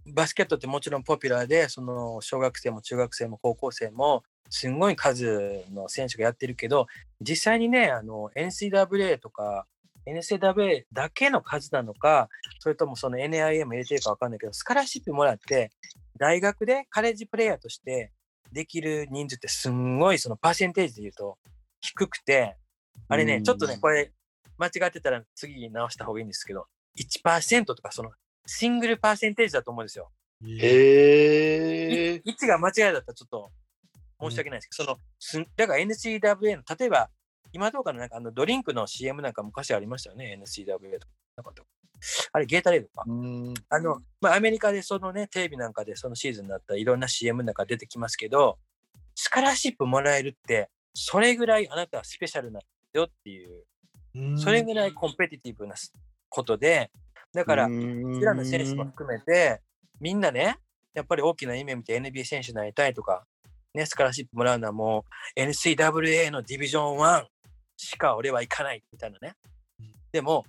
バスケットってもちろんポピュラーで、その、小学生も中学生も高校生も、すんごい数の選手がやってるけど、実際にね、あの、NCAA とか、NCAA だけの数なのか、それともその NIA も入れてるかわかんないけど、スカラシップもらって、大学でカレッジプレイヤーとしてできる人数ってすんごいそのパーセンテージで言うと低くて、あれね、うんちょっとね、これ間違ってたら次直した方がいいんですけど、1%とかそのシングルパーセンテージだと思うんですよ。へえ。1が間違いだったらちょっと申し訳ないですけど、そのすだから NCAA の、例えば今どうかのなんかあのドリンクの CM なんか昔ありましたよね、NCAA とか。なかったあれ、ゲータレードか。うんあの、まあ、アメリカでそのね、テレビなんかでそのシーズンになったらいろんな CM なんか出てきますけど、スカラシップもらえるって、それぐらいあなたはスペシャルなんだよっていう、うんそれぐらいコンペティティブなことで、だから、うちらの選手も含めて、みんなね、やっぱり大きな夢見て NBA 選手になりたいとか、ね、スカラシップもらうのはもう NCAA のディビジョン1しか俺は行かないみたいなねうん。でも、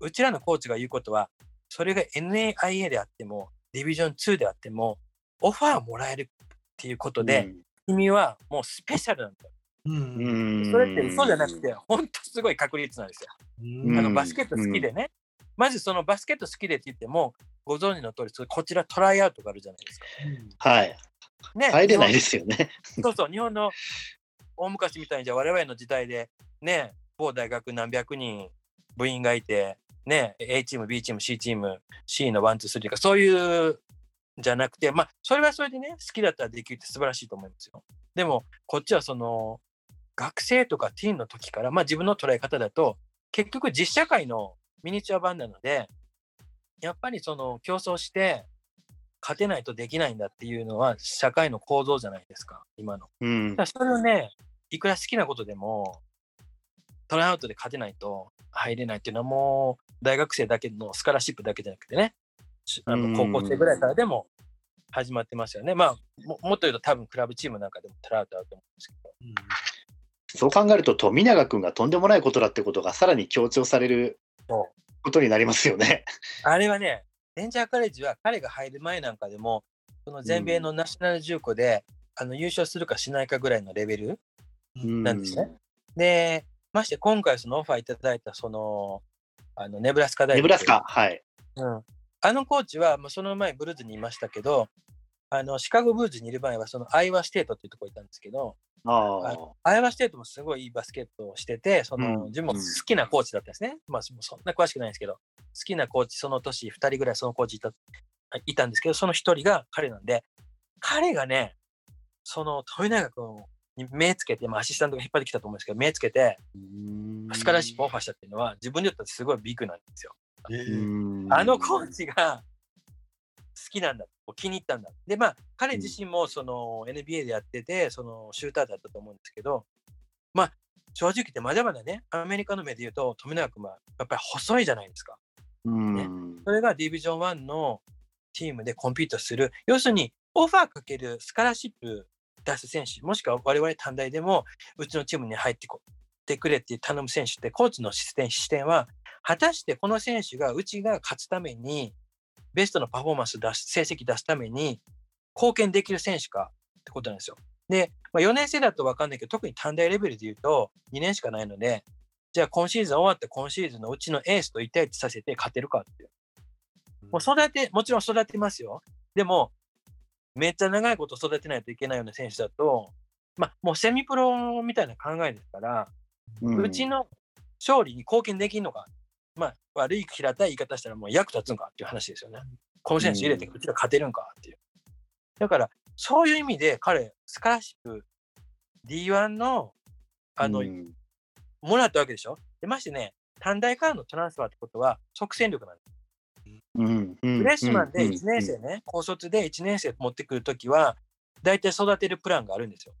うちらのコーチが言うことは、それが NAIA であっても、ディビジョン2であっても、オファーもらえるっていうことで、君はもうスペシャルなんだよ。うんうんそれって嘘じゃなくて、本当すごい確率なんですよ。うんあのうんバスケット好きでね、まずそのバスケット好きでって言っても、ご存知の通り、それこちらトライアウトがあるじゃないですか。はい。ね、入れないで日すよね。本そうそう、日本の大昔みたいに、じゃあ我々の時代で、ね、某大学何百人部員がいて、ね、A チーム、B チーム、C チーム、C の1、2、3か、そういうじゃなくて、まあ、それはそれでね、好きだったらできるって素晴らしいと思いますよ。でも、こっちはその、学生とかティーンの時から、まあ自分の捉え方だと、結局実社会のミニチュア版なので、やっぱりその競争して勝てないとできないんだっていうのは社会の構造じゃないですか、今の。うんそれをね、いくら好きなことでも、トライアウトで勝てないと入れないっていうのはもう大学生だけのスカラシップだけじゃなくてね、しあうんの高校生ぐらいからでも始まってますよね。まあも、もっと言うと多分クラブチームなんかでもトライアウトあると思うんですけど。そう考えると、富永君がとんでもないことだってことがさらに強調されるそことになりますよね。あれはね、レンジャーカレッジは彼が入る前なんかでも、その全米の national JUCO で、あの優勝するかしないかぐらいのレベルなんですね。で、まして今回そのオファーいただいたその、あのネブラスカ大学。ネブラスカ、はい。うん。あのコーチは、まあ、その前ブルーズにいましたけど、あのシカゴブルーズにいる前はそのアイオワステートっていうところにいたんですけど、ああ。アイオワステートもすごいいいバスケットをしてて、その、うん自分も好きなコーチだったんですね。まあ、そんな詳しくないんですけど、好きなコーチ、その年2人ぐらいそのコーチいたいたんですけど、その1人が彼なんで、彼がね、その富永君に目つけて、まあ、アシスタントが引っ張ってきたと思うんですけど、目つけて、 scholarship offer したっていうのは、自分にとってすごいビッグなんですよ。あのコーチが好きなんだ、気に入ったんだ。で、まあ、彼自身もその NBA でやってて、そのシューターだったと思うんですけど、まあ、正直言ってまだまだね、アメリカの目で言うと、富永君はやっぱり細いじゃないですか。うん。それがディビジョン1のチームでコンピートする、要するにオファーかけるスカラシップ出す選手、もしくは我々短大でもうちのチームに入ってこってくれって頼む選手って、コーチの視点視点は、果たしてこの選手がうちが勝つために、ベストのパフォーマンス出す、成績出すために貢献できる選手かってことなんですよ。で、まあ、4年生だと分かんないけど、特に短大レベルで言うと2年しかないので、じゃあ今シーズン終わって今シーズンのうちのエースと1対1させて勝てるかっていう。もう育て、もちろん育てますよ。でも、めっちゃ長いこと育てないといけないような選手だと、まあ、もうセミプロみたいな考えですから、うちの勝利に貢献できるのか、まあ、悪い平たい言い方したらもう役立つんかっていう話ですよね。この選手入れてうちら勝てるんかっていう。だから、そういう意味で彼、スカラシップ D1 の、あの、うん。もらったわけでしょ？でましてね、短大からのトランスファーってことは即戦力なんです。うん。フレッシュマンでうん。1年生ね、高卒で1年生持ってくるときは、大体育てるプランがあるんですよ。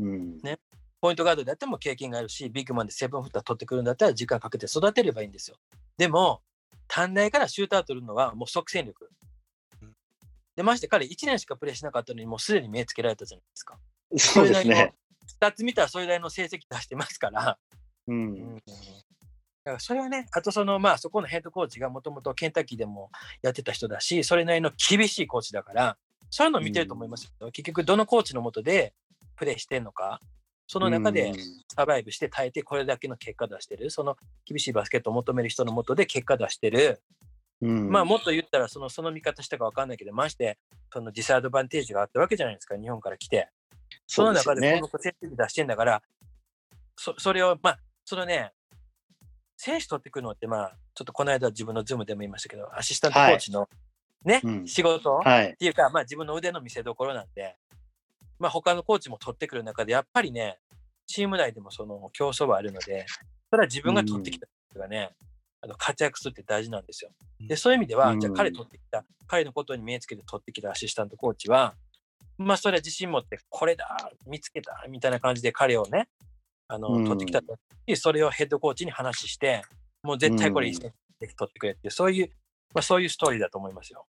うんポイントガードであっても経験があるし、ビッグマンでセブンフッター取ってくるんだったら時間かけて育てればいいんですよ。でも、短大からシューター取るのはもう即戦力うん。で、まして彼1年しかプレーしなかったのに、もうすでに目つけられたじゃないですか。そうですね。スタッツ見たらそれなりの成績出してますから。ううんんだからそれはね、あとその、まあそこのヘッドコーチがもともとケンタッキーでもやってた人だし、それなりの厳しいコーチだから、そういうのを見てると思いますよ。結局、どのコーチのもとでプレーしてんのか、その中でサバイブして耐えて、これだけの結果出してる、その厳しいバスケットを求める人のもとで結果出してる、うん。まあもっと言ったらその、その見方したか分かんないけど、まして、その disadvantage があったわけじゃないですか、日本から来て。その中でこの子成績出してんだから、そそれを、まあ、そのね、選手取ってくるのって、まあ、ちょっとこの間自分のズームでも言いましたけど、アシスタントコーチのね、うん。仕事、はい。っていうか、まあ自分の腕の見せ所なんで、まあ他のコーチも取ってくる中で、やっぱりね、チーム内でもその競争はあるので、それは自分が取ってきた人がね、あの活躍するって大事なんですよ。で、そういう意味では、うんじゃあ彼取ってきた、彼のことに目つけて取ってきたアシスタントコーチは、まあそれは自信持って、これだ、見つけた、みたいな感じで彼をね、あの、うん取ってきたと。でそれをヘッドコーチに話して、もう絶対これいい選手取ってくれってそういう、まあそういうストーリーだと思いますよ。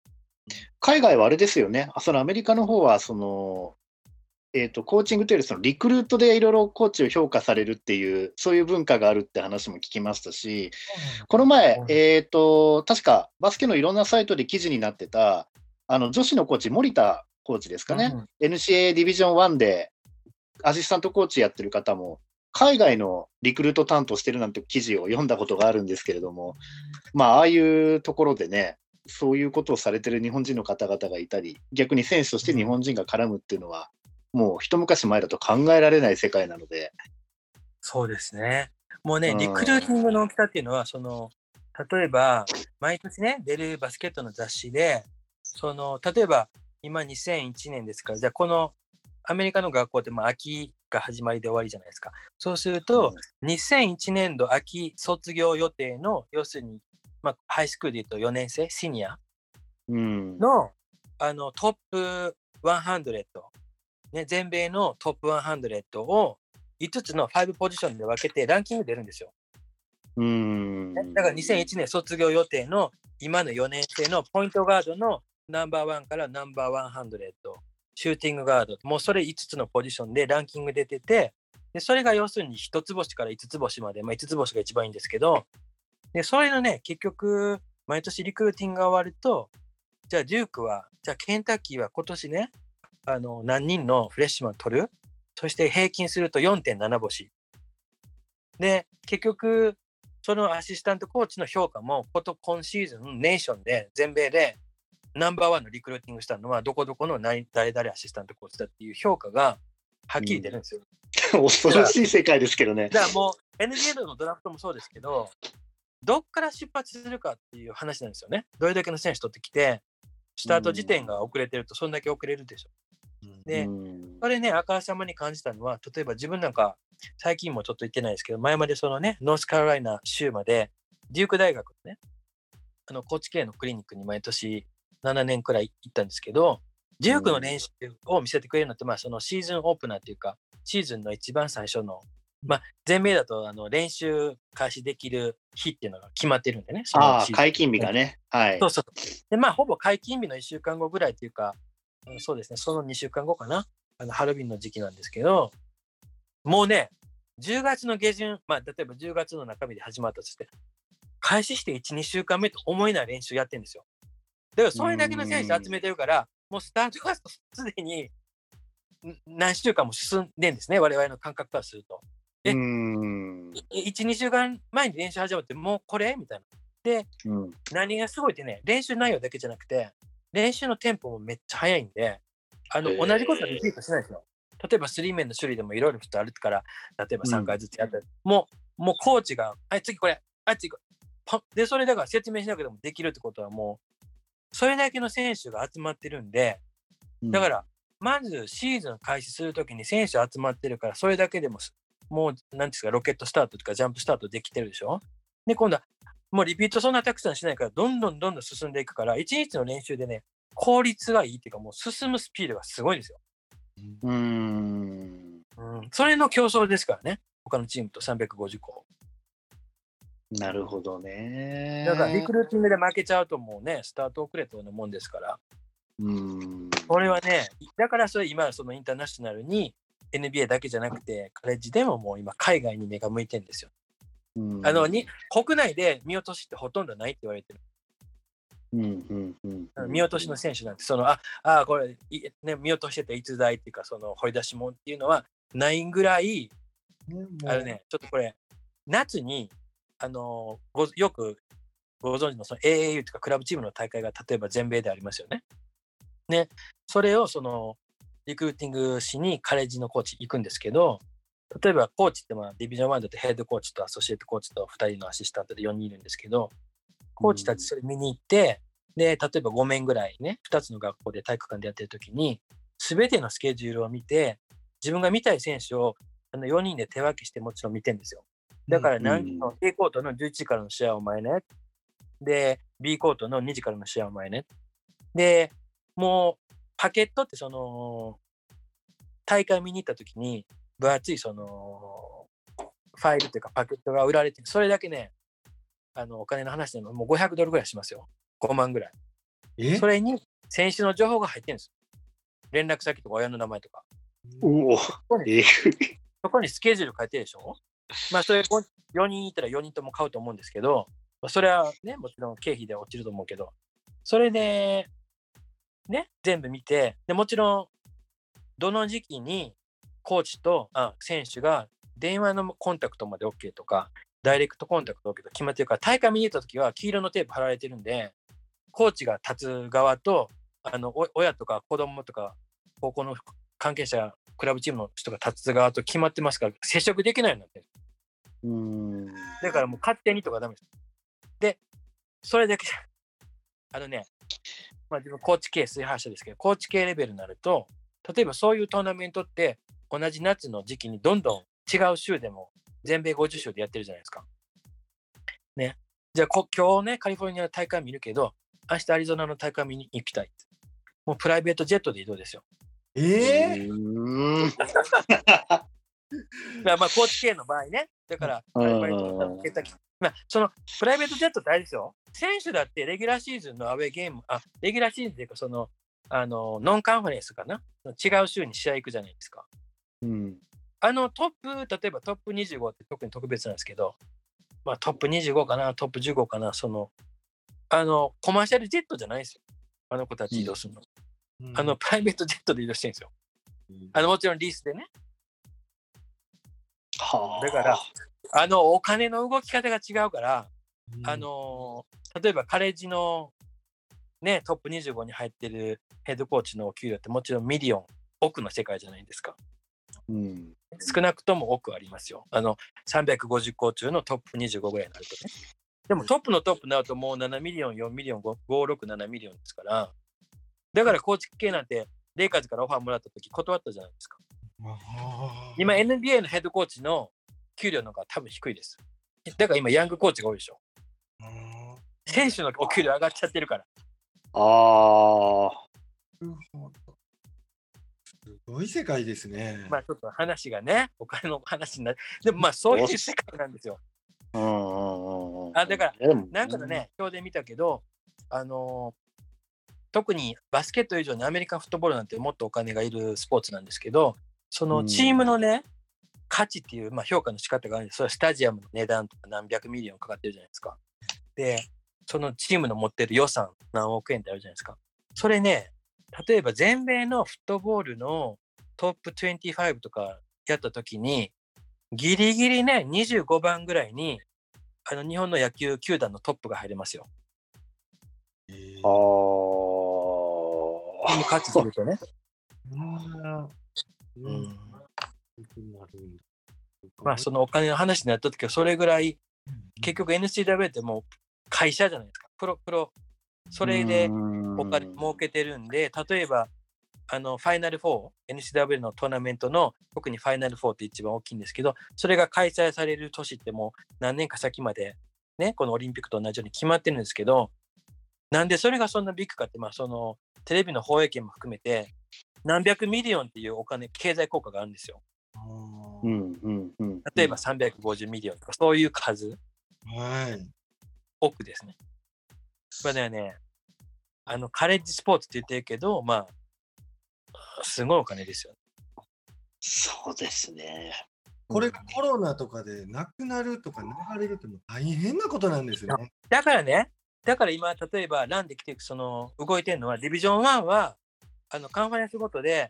海外はあれですよね、あそのアメリカの方はその、えー、とコーチングというよりそのリクルートでいろいろコーチを評価されるっていう、そういう文化があるって話も聞きましたし、この前う、ん。えー、と確かバスケのいろんなサイトで記事になってた、あの女子のコーチ、森田コーチですかね、うん NCAA ディビジョン1でアシスタントコーチやってる方も、海外のリクルート担当してるなんて記事を読んだことがあるんですけれども、まあ、ああいうところでね、そういうことをされてる日本人の方々がいたり、逆に選手として日本人が絡むっていうのは、もう一昔前だと考えられない世界なので、そうですね。もうね、うん。リクルーティングの大きさっていうのは、その、例えば、毎年ね、出るバスケットの雑誌で、その、例えば、今2001年ですから、じゃあこのアメリカの学校ってまあ秋が始まりで終わりじゃないですか。そうすると、2001年度秋卒業予定の、要するに、まあ、ハイスクールで言うと4年生、シニア？うん、のあのトップ100、ね、全米のトップ100を5つの5ポジションで分けてランキング出るんですよ。うん、ねだから2001年卒業予定の今の4年生のポイントガードのナンバーワンからナンバー100、シューティングガード、もうそれ5つのポジションでランキング出てて、でそれが要するに1つ星から5つ星まで、まあ、5つ星が一番いいんですけど、でそれのね、結局、毎年リクルーティングが終わると、じゃあデュークは、じゃあケンタッキーは今年ね、あの何人のフレッシュマン取る？そして平均すると4.7星。で、結局、そのアシスタントコーチの評価も、こと今シーズン、ネーションで、全米でナンバーワンのリクルーティングしたのは、どこどこの何誰々アシスタントコーチだっていう評価が、はっきり出るんですよ。<laughs> 恐ろしい世界ですけどね。だからもう NBA のドラフトもそうですけど、どっから出発するかっていう話なんですよね。どれだけの選手取ってきて、スタート時点が遅れてると、そんだけ遅れるでしょ。で、うんそれね、あからさまに感じたのは、例えば自分なんか、最近もちょっと行ってないですけど、前までそのね、ノースカロライナ州まで、デューク大学のね、あの、高知県のクリニックに毎年7年くらい行ったんですけど、デュークの練習を見せてくれるのって、まあ、そのシーズンオープナーっていうか、シーズンの一番最初の、まあ、全米だとあの練習開始できる日っていうのが決まってるんでね。そのああ、解禁日がね。はいそ。うそう。で、まあ、ほぼ解禁日の1週間後ぐらいっていうか、うんそうですね、その2週間後かな、あのハロウィンの時期なんですけど、もうね、10月の下旬、まあ、例えば10月の中身で始まったとして、開始して1、2週間目と思えない練習やってるんですよ。だから、それだけの選手集めてるから、もうスタートが <laughs> すでにん何週間も進んでんですね、我々の感覚からすると。えうん。1、2週間前に練習始まって、もうこれ？みたいな。で、うん何がすごいってね、練習内容だけじゃなくて、練習のテンポもめっちゃ速いんで、あのへー同じことはリピートしないですよ。例えば、スリーメンの種類でもいろいろあるから、例えば3回ずつやったり、もう、もうコーチが、はい、次これ、はい、次これ。で、それだから説明しなくてもできるってことはもう、それだけの選手が集まってるんで、だから、まずシーズン開始するときに選手集まってるから、それだけでもす、もう、なんですか、ロケットスタートとかジャンプスタートできてるでしょ？で、今度は、もうリピートそんなたくさんしないから、どんどんどんどん進んでいくから、一日の練習でね、効率がいいっていうか、もう進むスピードがすごいんですよ。うん。うん。それの競争ですからね。他のチームと350個。なるほどね。だから、リクルーティングで負けちゃうともうね、スタート遅れたようなもんですから。うん。これはね、だからそれ今、そのインターナショナルに NBA だけじゃなくて、カレッジでももう今、海外に目が向いてるんですよ。うんあのに、国内で見落としってほとんどないって言われてる。うんうんうんうん見落としの選手なんて、その、あ、あこれ、いね、見落としてた逸材っていうか、その掘り出し物っていうのはないぐらい、あのね、ちょっとこれ、夏に、あのごよくご存知のその AAU とかクラブチームの大会が例えば全米でありますよね。ね、それをそのリクルーティングしにカレッジのコーチ行くんですけど、例えばコーチってまあディビジョン1だとヘッドコーチとアソシエイトコーチと2人のアシスタントで4人いるんですけど、コーチたちそれ見に行って、で、例えば5面ぐらいね、2つの学校で体育館でやってる時に、すべてのスケジュールを見て、自分が見たい選手をあの4人で手分けしてもちろん見てるんですよ。だから何時の A コートの11時からの試合を前ね。で、B コートの2時からの試合を前ね。で、もうパケットってその、大会見に行った時に分厚いその、ファイルっていうかパケットが売られてそれだけね、あの、お金の話でももう500ドルぐらいしますよ。5万ぐらい。え？それに選手の情報が入ってるんですよ。連絡先とか親の名前とか。うおそこにえ？ぐ <laughs> いそこにスケジュール書いてるでしょ？まあ、それ4人いたら4人とも買うと思うんですけど、まあそれはね、もちろん経費で落ちると思うけど、それで、ね、全部見て、でもちろん、どの時期にコーチとあ選手が電話のコンタクトまで OK とか、ダイレクトコンタクト OK と決まってるから、大会見に行った時は黄色のテープ貼られてるんで、コーチが立つ側と、あのお親とか子供とか、高校の関係者、クラブチームの人が立つ側と決まってますから、接触できないようになってる。うんだからもう勝手にとかダメです。で、それだけじゃ、あのね、まあ自分コーチ系崇拝者ですけど、コーチ系レベルになると、例えばそういうトーナメントって、同じ夏の時期にどんどん違う州でも全米50州でやってるじゃないですか。ね。じゃあこ今日ね、カリフォルニアの大会見るけど、明日アリゾナの大会見に行きたい。もうプライベートジェットで移動ですよ。えー？うんだからまあ、コーチ系の場合ね。だから、うんプライベートジェットまあ、そのプライベートジェットってあれですよ。選手だってレギュラーシーズンのアウェーゲーム、あ、レギュラーシーズンっていうか、その、あの、ノンカンファレンスかな？違う州に試合行くじゃないですか。うんあのトップ、例えばトップ25って特に特別なんですけど、まあトップ25かな、トップ15かな、その、あの、コマーシャルジェットじゃないですよ。あの子たち移動するの。あの、プライベートジェットで移動してるんですよ。あの、もちろんリースでね。はあだからあの、お金の動き方が違うから、あのー例えばカレッジの、ね、トップ25に入ってるヘッドコーチのお給料ってもちろん million、億の世界じゃないですか。うん。少なくとも多くありますよ。あの、350校中のトップ25ぐらいになるとね。でもトップのトップになるともう7 million、4 million、5、5 6、7 million ですから、だからコーチ系なんて、レイカーズからオファーもらった時断ったじゃないですか。今 NBA のヘッドコーチの給料の方が多分低いです。だから今ヤングコーチが多いでしょ。あ選手のお給料上がっちゃってるから。ああ。すごい世界ですね。まあちょっと話がね、お金の話になる。でもまあそういう世界なんですよ。うんうんうんうん。あだからなんかのね、表で見たけど、あのー特にバスケット以上にアメリカンフットボールなんてもっとお金がいるスポーツなんですけど、そのチームのね、価値っていう、まあ、評価の仕方があるんです。それはスタジアムの値段とか何百 million かかってるじゃないですか。で、そのチームの持ってる予算何億円ってあるじゃないですか。それね、例えば全米のフットボールのトップ25とかやった時に、ギリギリね、25番ぐらいに、あの日本の野球球団のトップが入れますよ。えーあチーム価値するとね。まあそのお金の話になった時はそれぐらい結局 NCW ってもう会社じゃないですか。プロプロ。それでお金儲けてるんで、例えばあのファイナル4、NCW のトーナメントの特にファイナル4って一番大きいんですけど、それが開催される年ってもう何年か先までね、このオリンピックと同じように決まってるんですけど、なんでそれがそんなビッグかって、まあそのテレビの放映権も含めて何百 million っていうお金、経済効果があるんですよ。うんうんうん。例えば350 million とか、そういう数、はい。億ですね。これね、あの、カレッジスポーツって言ってるけど、まあ、すごいお金ですよ。そうですね。これがコロナとかでなくなるとか流れるってもう大変なことなんですよね。だからね、だから今、例えば、ランで来ていく、その、動いてるのは、ディビジョン1は、あの、カンファレンスごとで、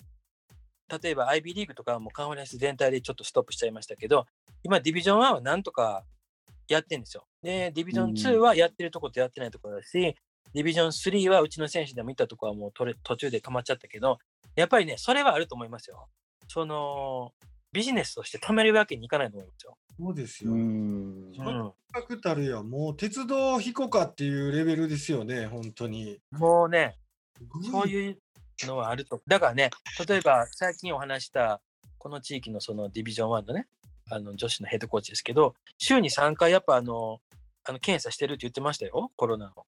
例えば IB リーグとかはもうカンファレンス全体でちょっとストップしちゃいましたけど、今、ディビジョン1はなんとかやってるんですよ。で、ディビジョン2はやってるところとやってないところだし、ディビジョン3はうちの選手でも行ったところはもうとれ途中で止まっちゃったけど、やっぱりね、それはあると思いますよ。その、ビジネスとして止めるわけにいかないと思いますよ。そうですよ。うん。うん。確たるや、もう鉄道飛行かっていうレベルですよね、本当に。もうね、そうう。いうのはあると。だからね、例えば最近お話した、この地域のそのディビジョン1のね、あの女子のヘッドコーチですけど、週に3回やっぱあの、あの検査してるって言ってましたよ、コロナの。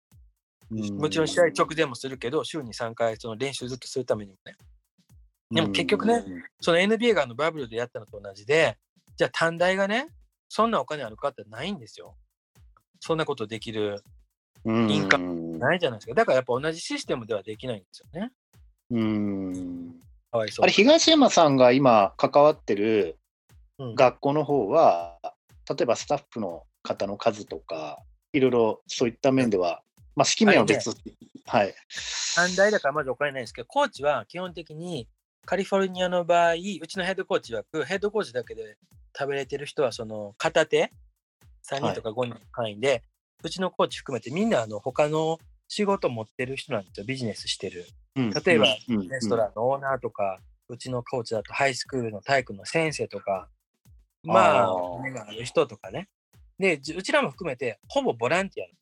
もちろん試合直前もするけど、週に3回その練習ずっとするためにもね。でも結局ね、その NBA があのバブルでやったのと同じで、じゃあ短大がね、そんなお金あるかってないんですよ。そんなことできる、うん、インカムないじゃないですか。だからやっぱ同じシステムではできないんですよね。うん。かわいそうあれ、。東山さんが今関わってるうん学校の方は、例えばスタッフの方の数とか、いろいろそういった面では、まあ、指揮面は別。として、はい。短大だからまずお金ないんですけど、コーチは基本的にカリフォルニアの場合、うちのヘッドコーチはヘッドコーチだけで食べれてる人はその片手3人とか5人の範囲で、うちのコーチ含めてみんなあの他の仕事持ってる人なんですよ、ビジネスしてる。例えばうん、レストランのオーナーとか、うちのコーチだとハイスクールの体育の先生とか、まあ、あー夢がある人とかね。で、じうちらも含めて、ほぼボランティア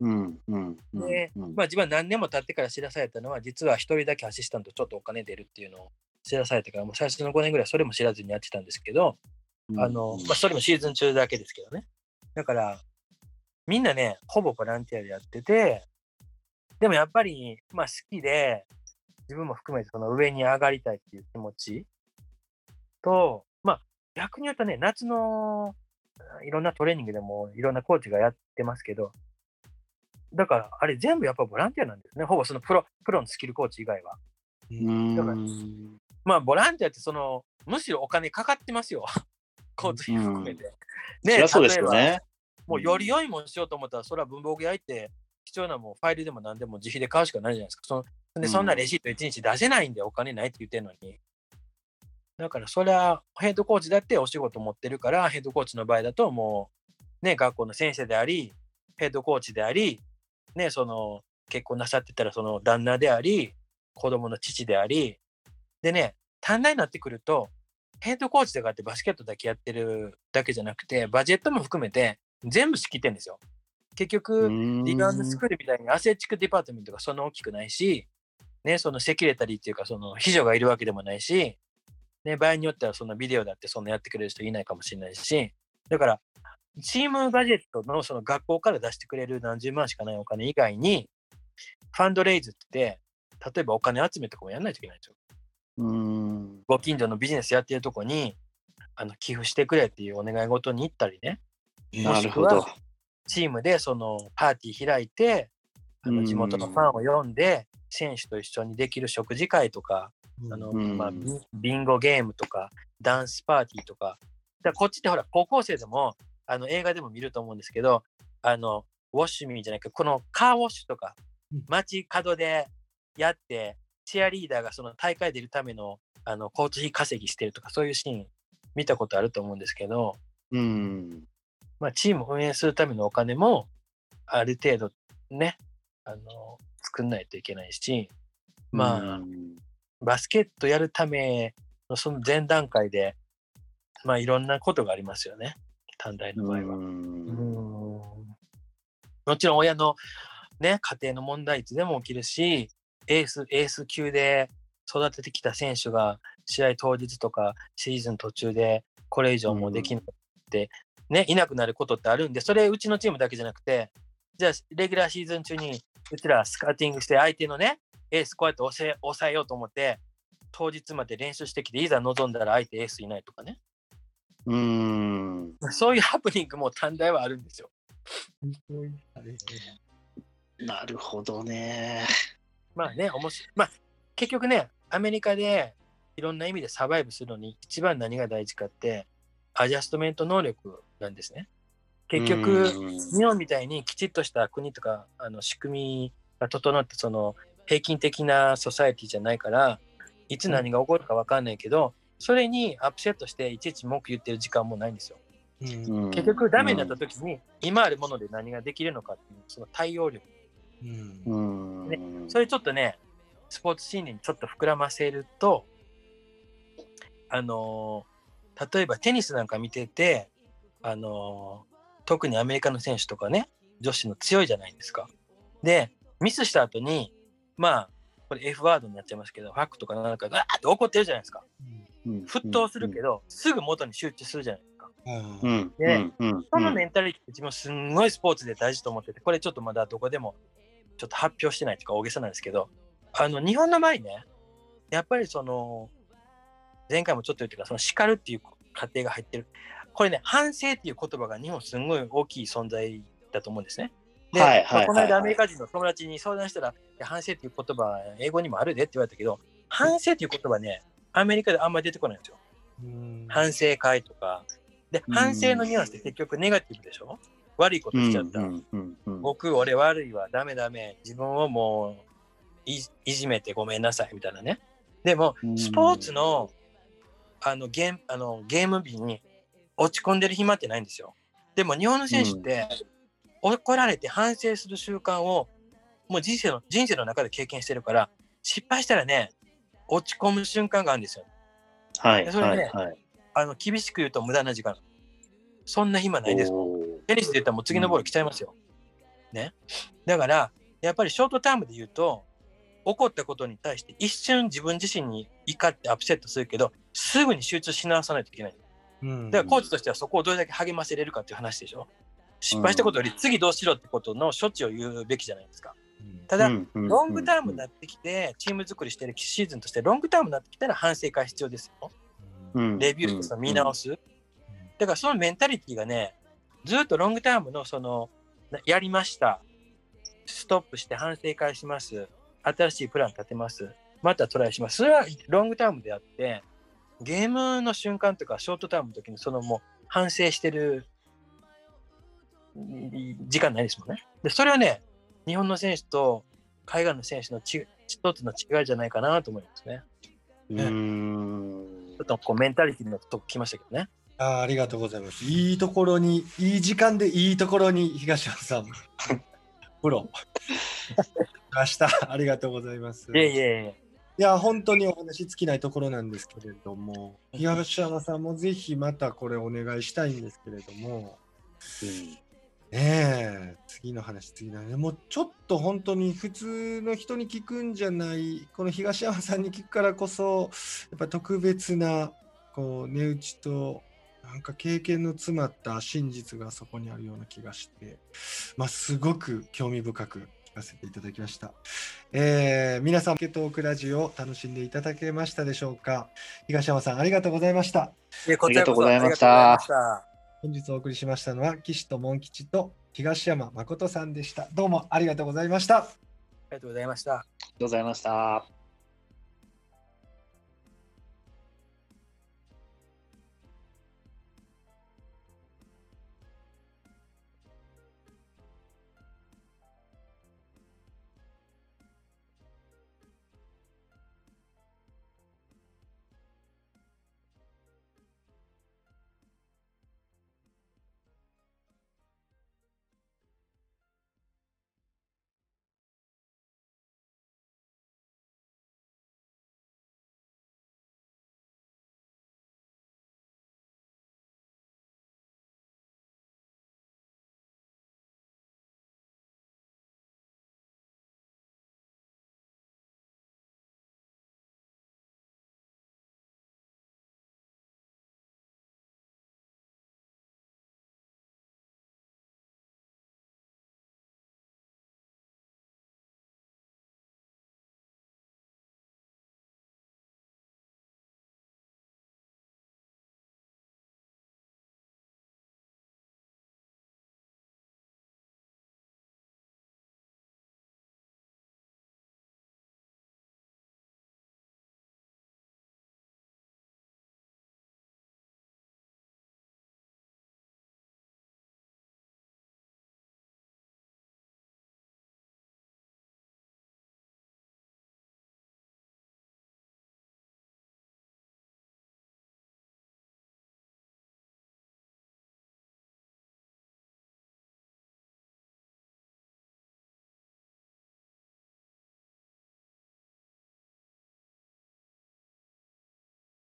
うんうんうんでうんまあ、自分は何年も経ってから知らされたのは、実は一人だけアシスタントちょっとお金出るっていうのを知らされてから、もう最初の5年ぐらいそれも知らずにやってたんですけど、あの、まあ、それもシーズン中だけですけどね。だから、みんなね、ほぼボランティアでやってて、でもやっぱり、まあ好きで、自分も含めてその上に上がりたいっていう気持ちと、まあ逆に言うとね、夏のいろんなトレーニングでもいろんなコーチがやってますけど、だからあれ全部やっぱボランティアなんですね。ほぼそのプロプロのスキルコーチ以外は。うんだからまあボランティアってその、むしろお金かかってますよ。交通費含めて。そりゃそうですよね。もうより良いもんしようと思ったら、それは文房具屋行って、必要なもうファイルでも何でも自費で買うしかないじゃないですか。そのでそんなレシート1日出せないんで、お金ないって言ってるのに。だから、それはヘッドコーチだってお仕事持ってるから、ヘッドコーチの場合だと、もう、ね、学校の先生であり、ヘッドコーチであり、ね、その、結婚なさってたら、その旦那であり、子供の父であり、でね、短大になってくると、ヘッドコーチとかってバスケットだけやってるだけじゃなくて、バジェットも含めて全部仕切ってんですよ。結局、リバウンドスクールみたいに athletic department がそんな大きくないし、ね、その secretary っていうか、その秘書がいるわけでもないし、ね、場合によってはそのビデオだってそんなやってくれる人いないかもしれないし、だから、 team budget のその学校から出してくれる何十万しかないお金以外に、 fundraise って例えばお金集めとかもやんないといけないんですよ。うん。ご近所のビジネスやってるとこに、あの寄付してくれっていうお願い事に行ったりね、なるほど。チームでそのパーティー開いて、あの地元のファンを呼んで、選手と一緒にできる食事会とか、あのうん。まあ、ビビンゴゲームとか、ダンスパーティーとか、だからこっちってほら、高校生でもあの映画でも見ると思うんですけど、あのウォッシュミーじゃないか、このカーウォッシュとかうん、街角でやって、チアリーダーがその大会出るためのあの交通費稼ぎしてるとか、そういうシーン見たことあると思うんですけど、うん。まあ、チームを運営するためのお金もある程度ね、あの作んないといけないし、まあ、うんバスケットやるためのその前段階で、まあいろんなことがありますよね、短大の場合は。もちろん親のね、家庭の問題いつでも起きるし、エース、エース級で育ててきた選手が試合当日とかシーズン途中でこれ以上もうできなくて、ね、いなくなることってあるんで、それうちのチームだけじゃなくて、じゃあレギュラーシーズン中にうちらスカウティングして相手のね、エースこうやって抑え抑えようと思って、当日まで練習してきて、いざ臨んだら相手エースいないとかね。うん。そういうハプニングも短大はあるんですよ。<laughs> なるほどね。まあね、面白い。まあ、結局ね、アメリカでいろんな意味でサバイブするのに一番何が大事かって、アジャストメント能力なんですね。結局、日本みたいにきちっとした国とかあの仕組みが整って、その平均的なソサエティじゃないから、いつ何が起こるか分かんないけど、それにアップセットしていちいち文句言ってる時間もないんですよ。うんうん結局、ダメになった時に、今あるもので何ができるのかっていう、その対応力。うんうん。ねそれちょっとね、スポーツ心理にちょっと膨らませると、あのー例えばテニスなんか見てて、あのー特にアメリカの選手とかね、女子の強いじゃないですか。で、ミスした後に、まあ、これ F ワードになっちゃいますけど、ファックとかなんかガーって怒ってるじゃないですか。沸騰するけど、すぐ元に集中するじゃないですか。う。ん。でうん。うん。そのメンタリティって自分すんごいスポーツで大事と思ってて、これちょっとまだどこでもちょっと発表してないというか大げさなんですけど、あの日本の場合ね、やっぱりその、前回もちょっと言ってたその叱るっていう過程が入ってる。これね、反省っていう言葉が日本すんごい大きい存在だと思うんですね。で、はいはいまあこの間アメリカ人の友達に相談したら、いや反省っていう言葉、英語にもあるでって言われたけど、反省っていう言葉ね、アメリカであんまり出てこないんですよ。反省会とか。で、うん反省のニュアンスって結局ネガティブでしょ？悪いことしちゃった。僕、俺悪いわ、ダメダメ、自分をもういいじめてごめんなさいみたいなね。でもう、んスポーツのあのゲームあのゲーム日に落ち込んでる暇ってないんですよ。でも日本の選手って、怒られて反省する習慣をもう人生の人生の中で経験してるから、失敗したらね、落ち込む瞬間があるんですよ。はい。それねはいはい。あの厳しく言うと無駄な時間。そんな暇ないです。テニスで言ったらもう次のボール来ちゃいますよ。ね。だから、やっぱりショートタームで言うと、起こったことに対して一瞬自分自身に怒ってアップセットするけど、すぐに集中し直さないといけない。うんだからコーチとしてはそこをどれだけ励ませれるかっていう話でしょ。失敗したことより次どうしろってことの処置を言うべきじゃないですか。ただ、ロングタームになってきて、チーム作りしてるシーズンとして、ロングタームになってきたら反省会必要ですよ。うんレビューしてさ見直す。だからそのメンタリティがね、ずっとロングタームのその、なやりました。ストップして反省会します。新しいプラン立てます。またトライします。それはロングタームであって、ゲームの瞬間とかショートタームの時にそのもう反省してるい時間ないですもんね。で、それはね、日本の選手と海外の選手のち一つの違いじゃないかなと思いますね。うーんちょっとこうメンタリティのとこ来ましたけどね。あーありがとうございます。いいところに、いい時間でいいところに東山さん、<laughs> プロ。ました。ありがとうございます。いえいえいえ。いや、本当にお話尽きないところなんですけれども、東山さんもぜひまたこれお願いしたいんですけれども、ねえ、次の話、次の話、もうちょっと本当に普通の人に聞くんじゃない、この東山さんに聞くからこそ、やっぱ特別なこう値打ちと、なんか経験の詰まった真実がそこにあるような気がして、まあ、すごく興味深く聞かせていただきました。えー皆さん、ケトークラジオ楽しんでいただけましたでしょうか？東山さん、ありがとうございました。ありがとうございました本日お送りしましたのは岸と門吉と東山誠さんでした。どうもあ。りがとうございました。ありがとうございました。ありがとうございました。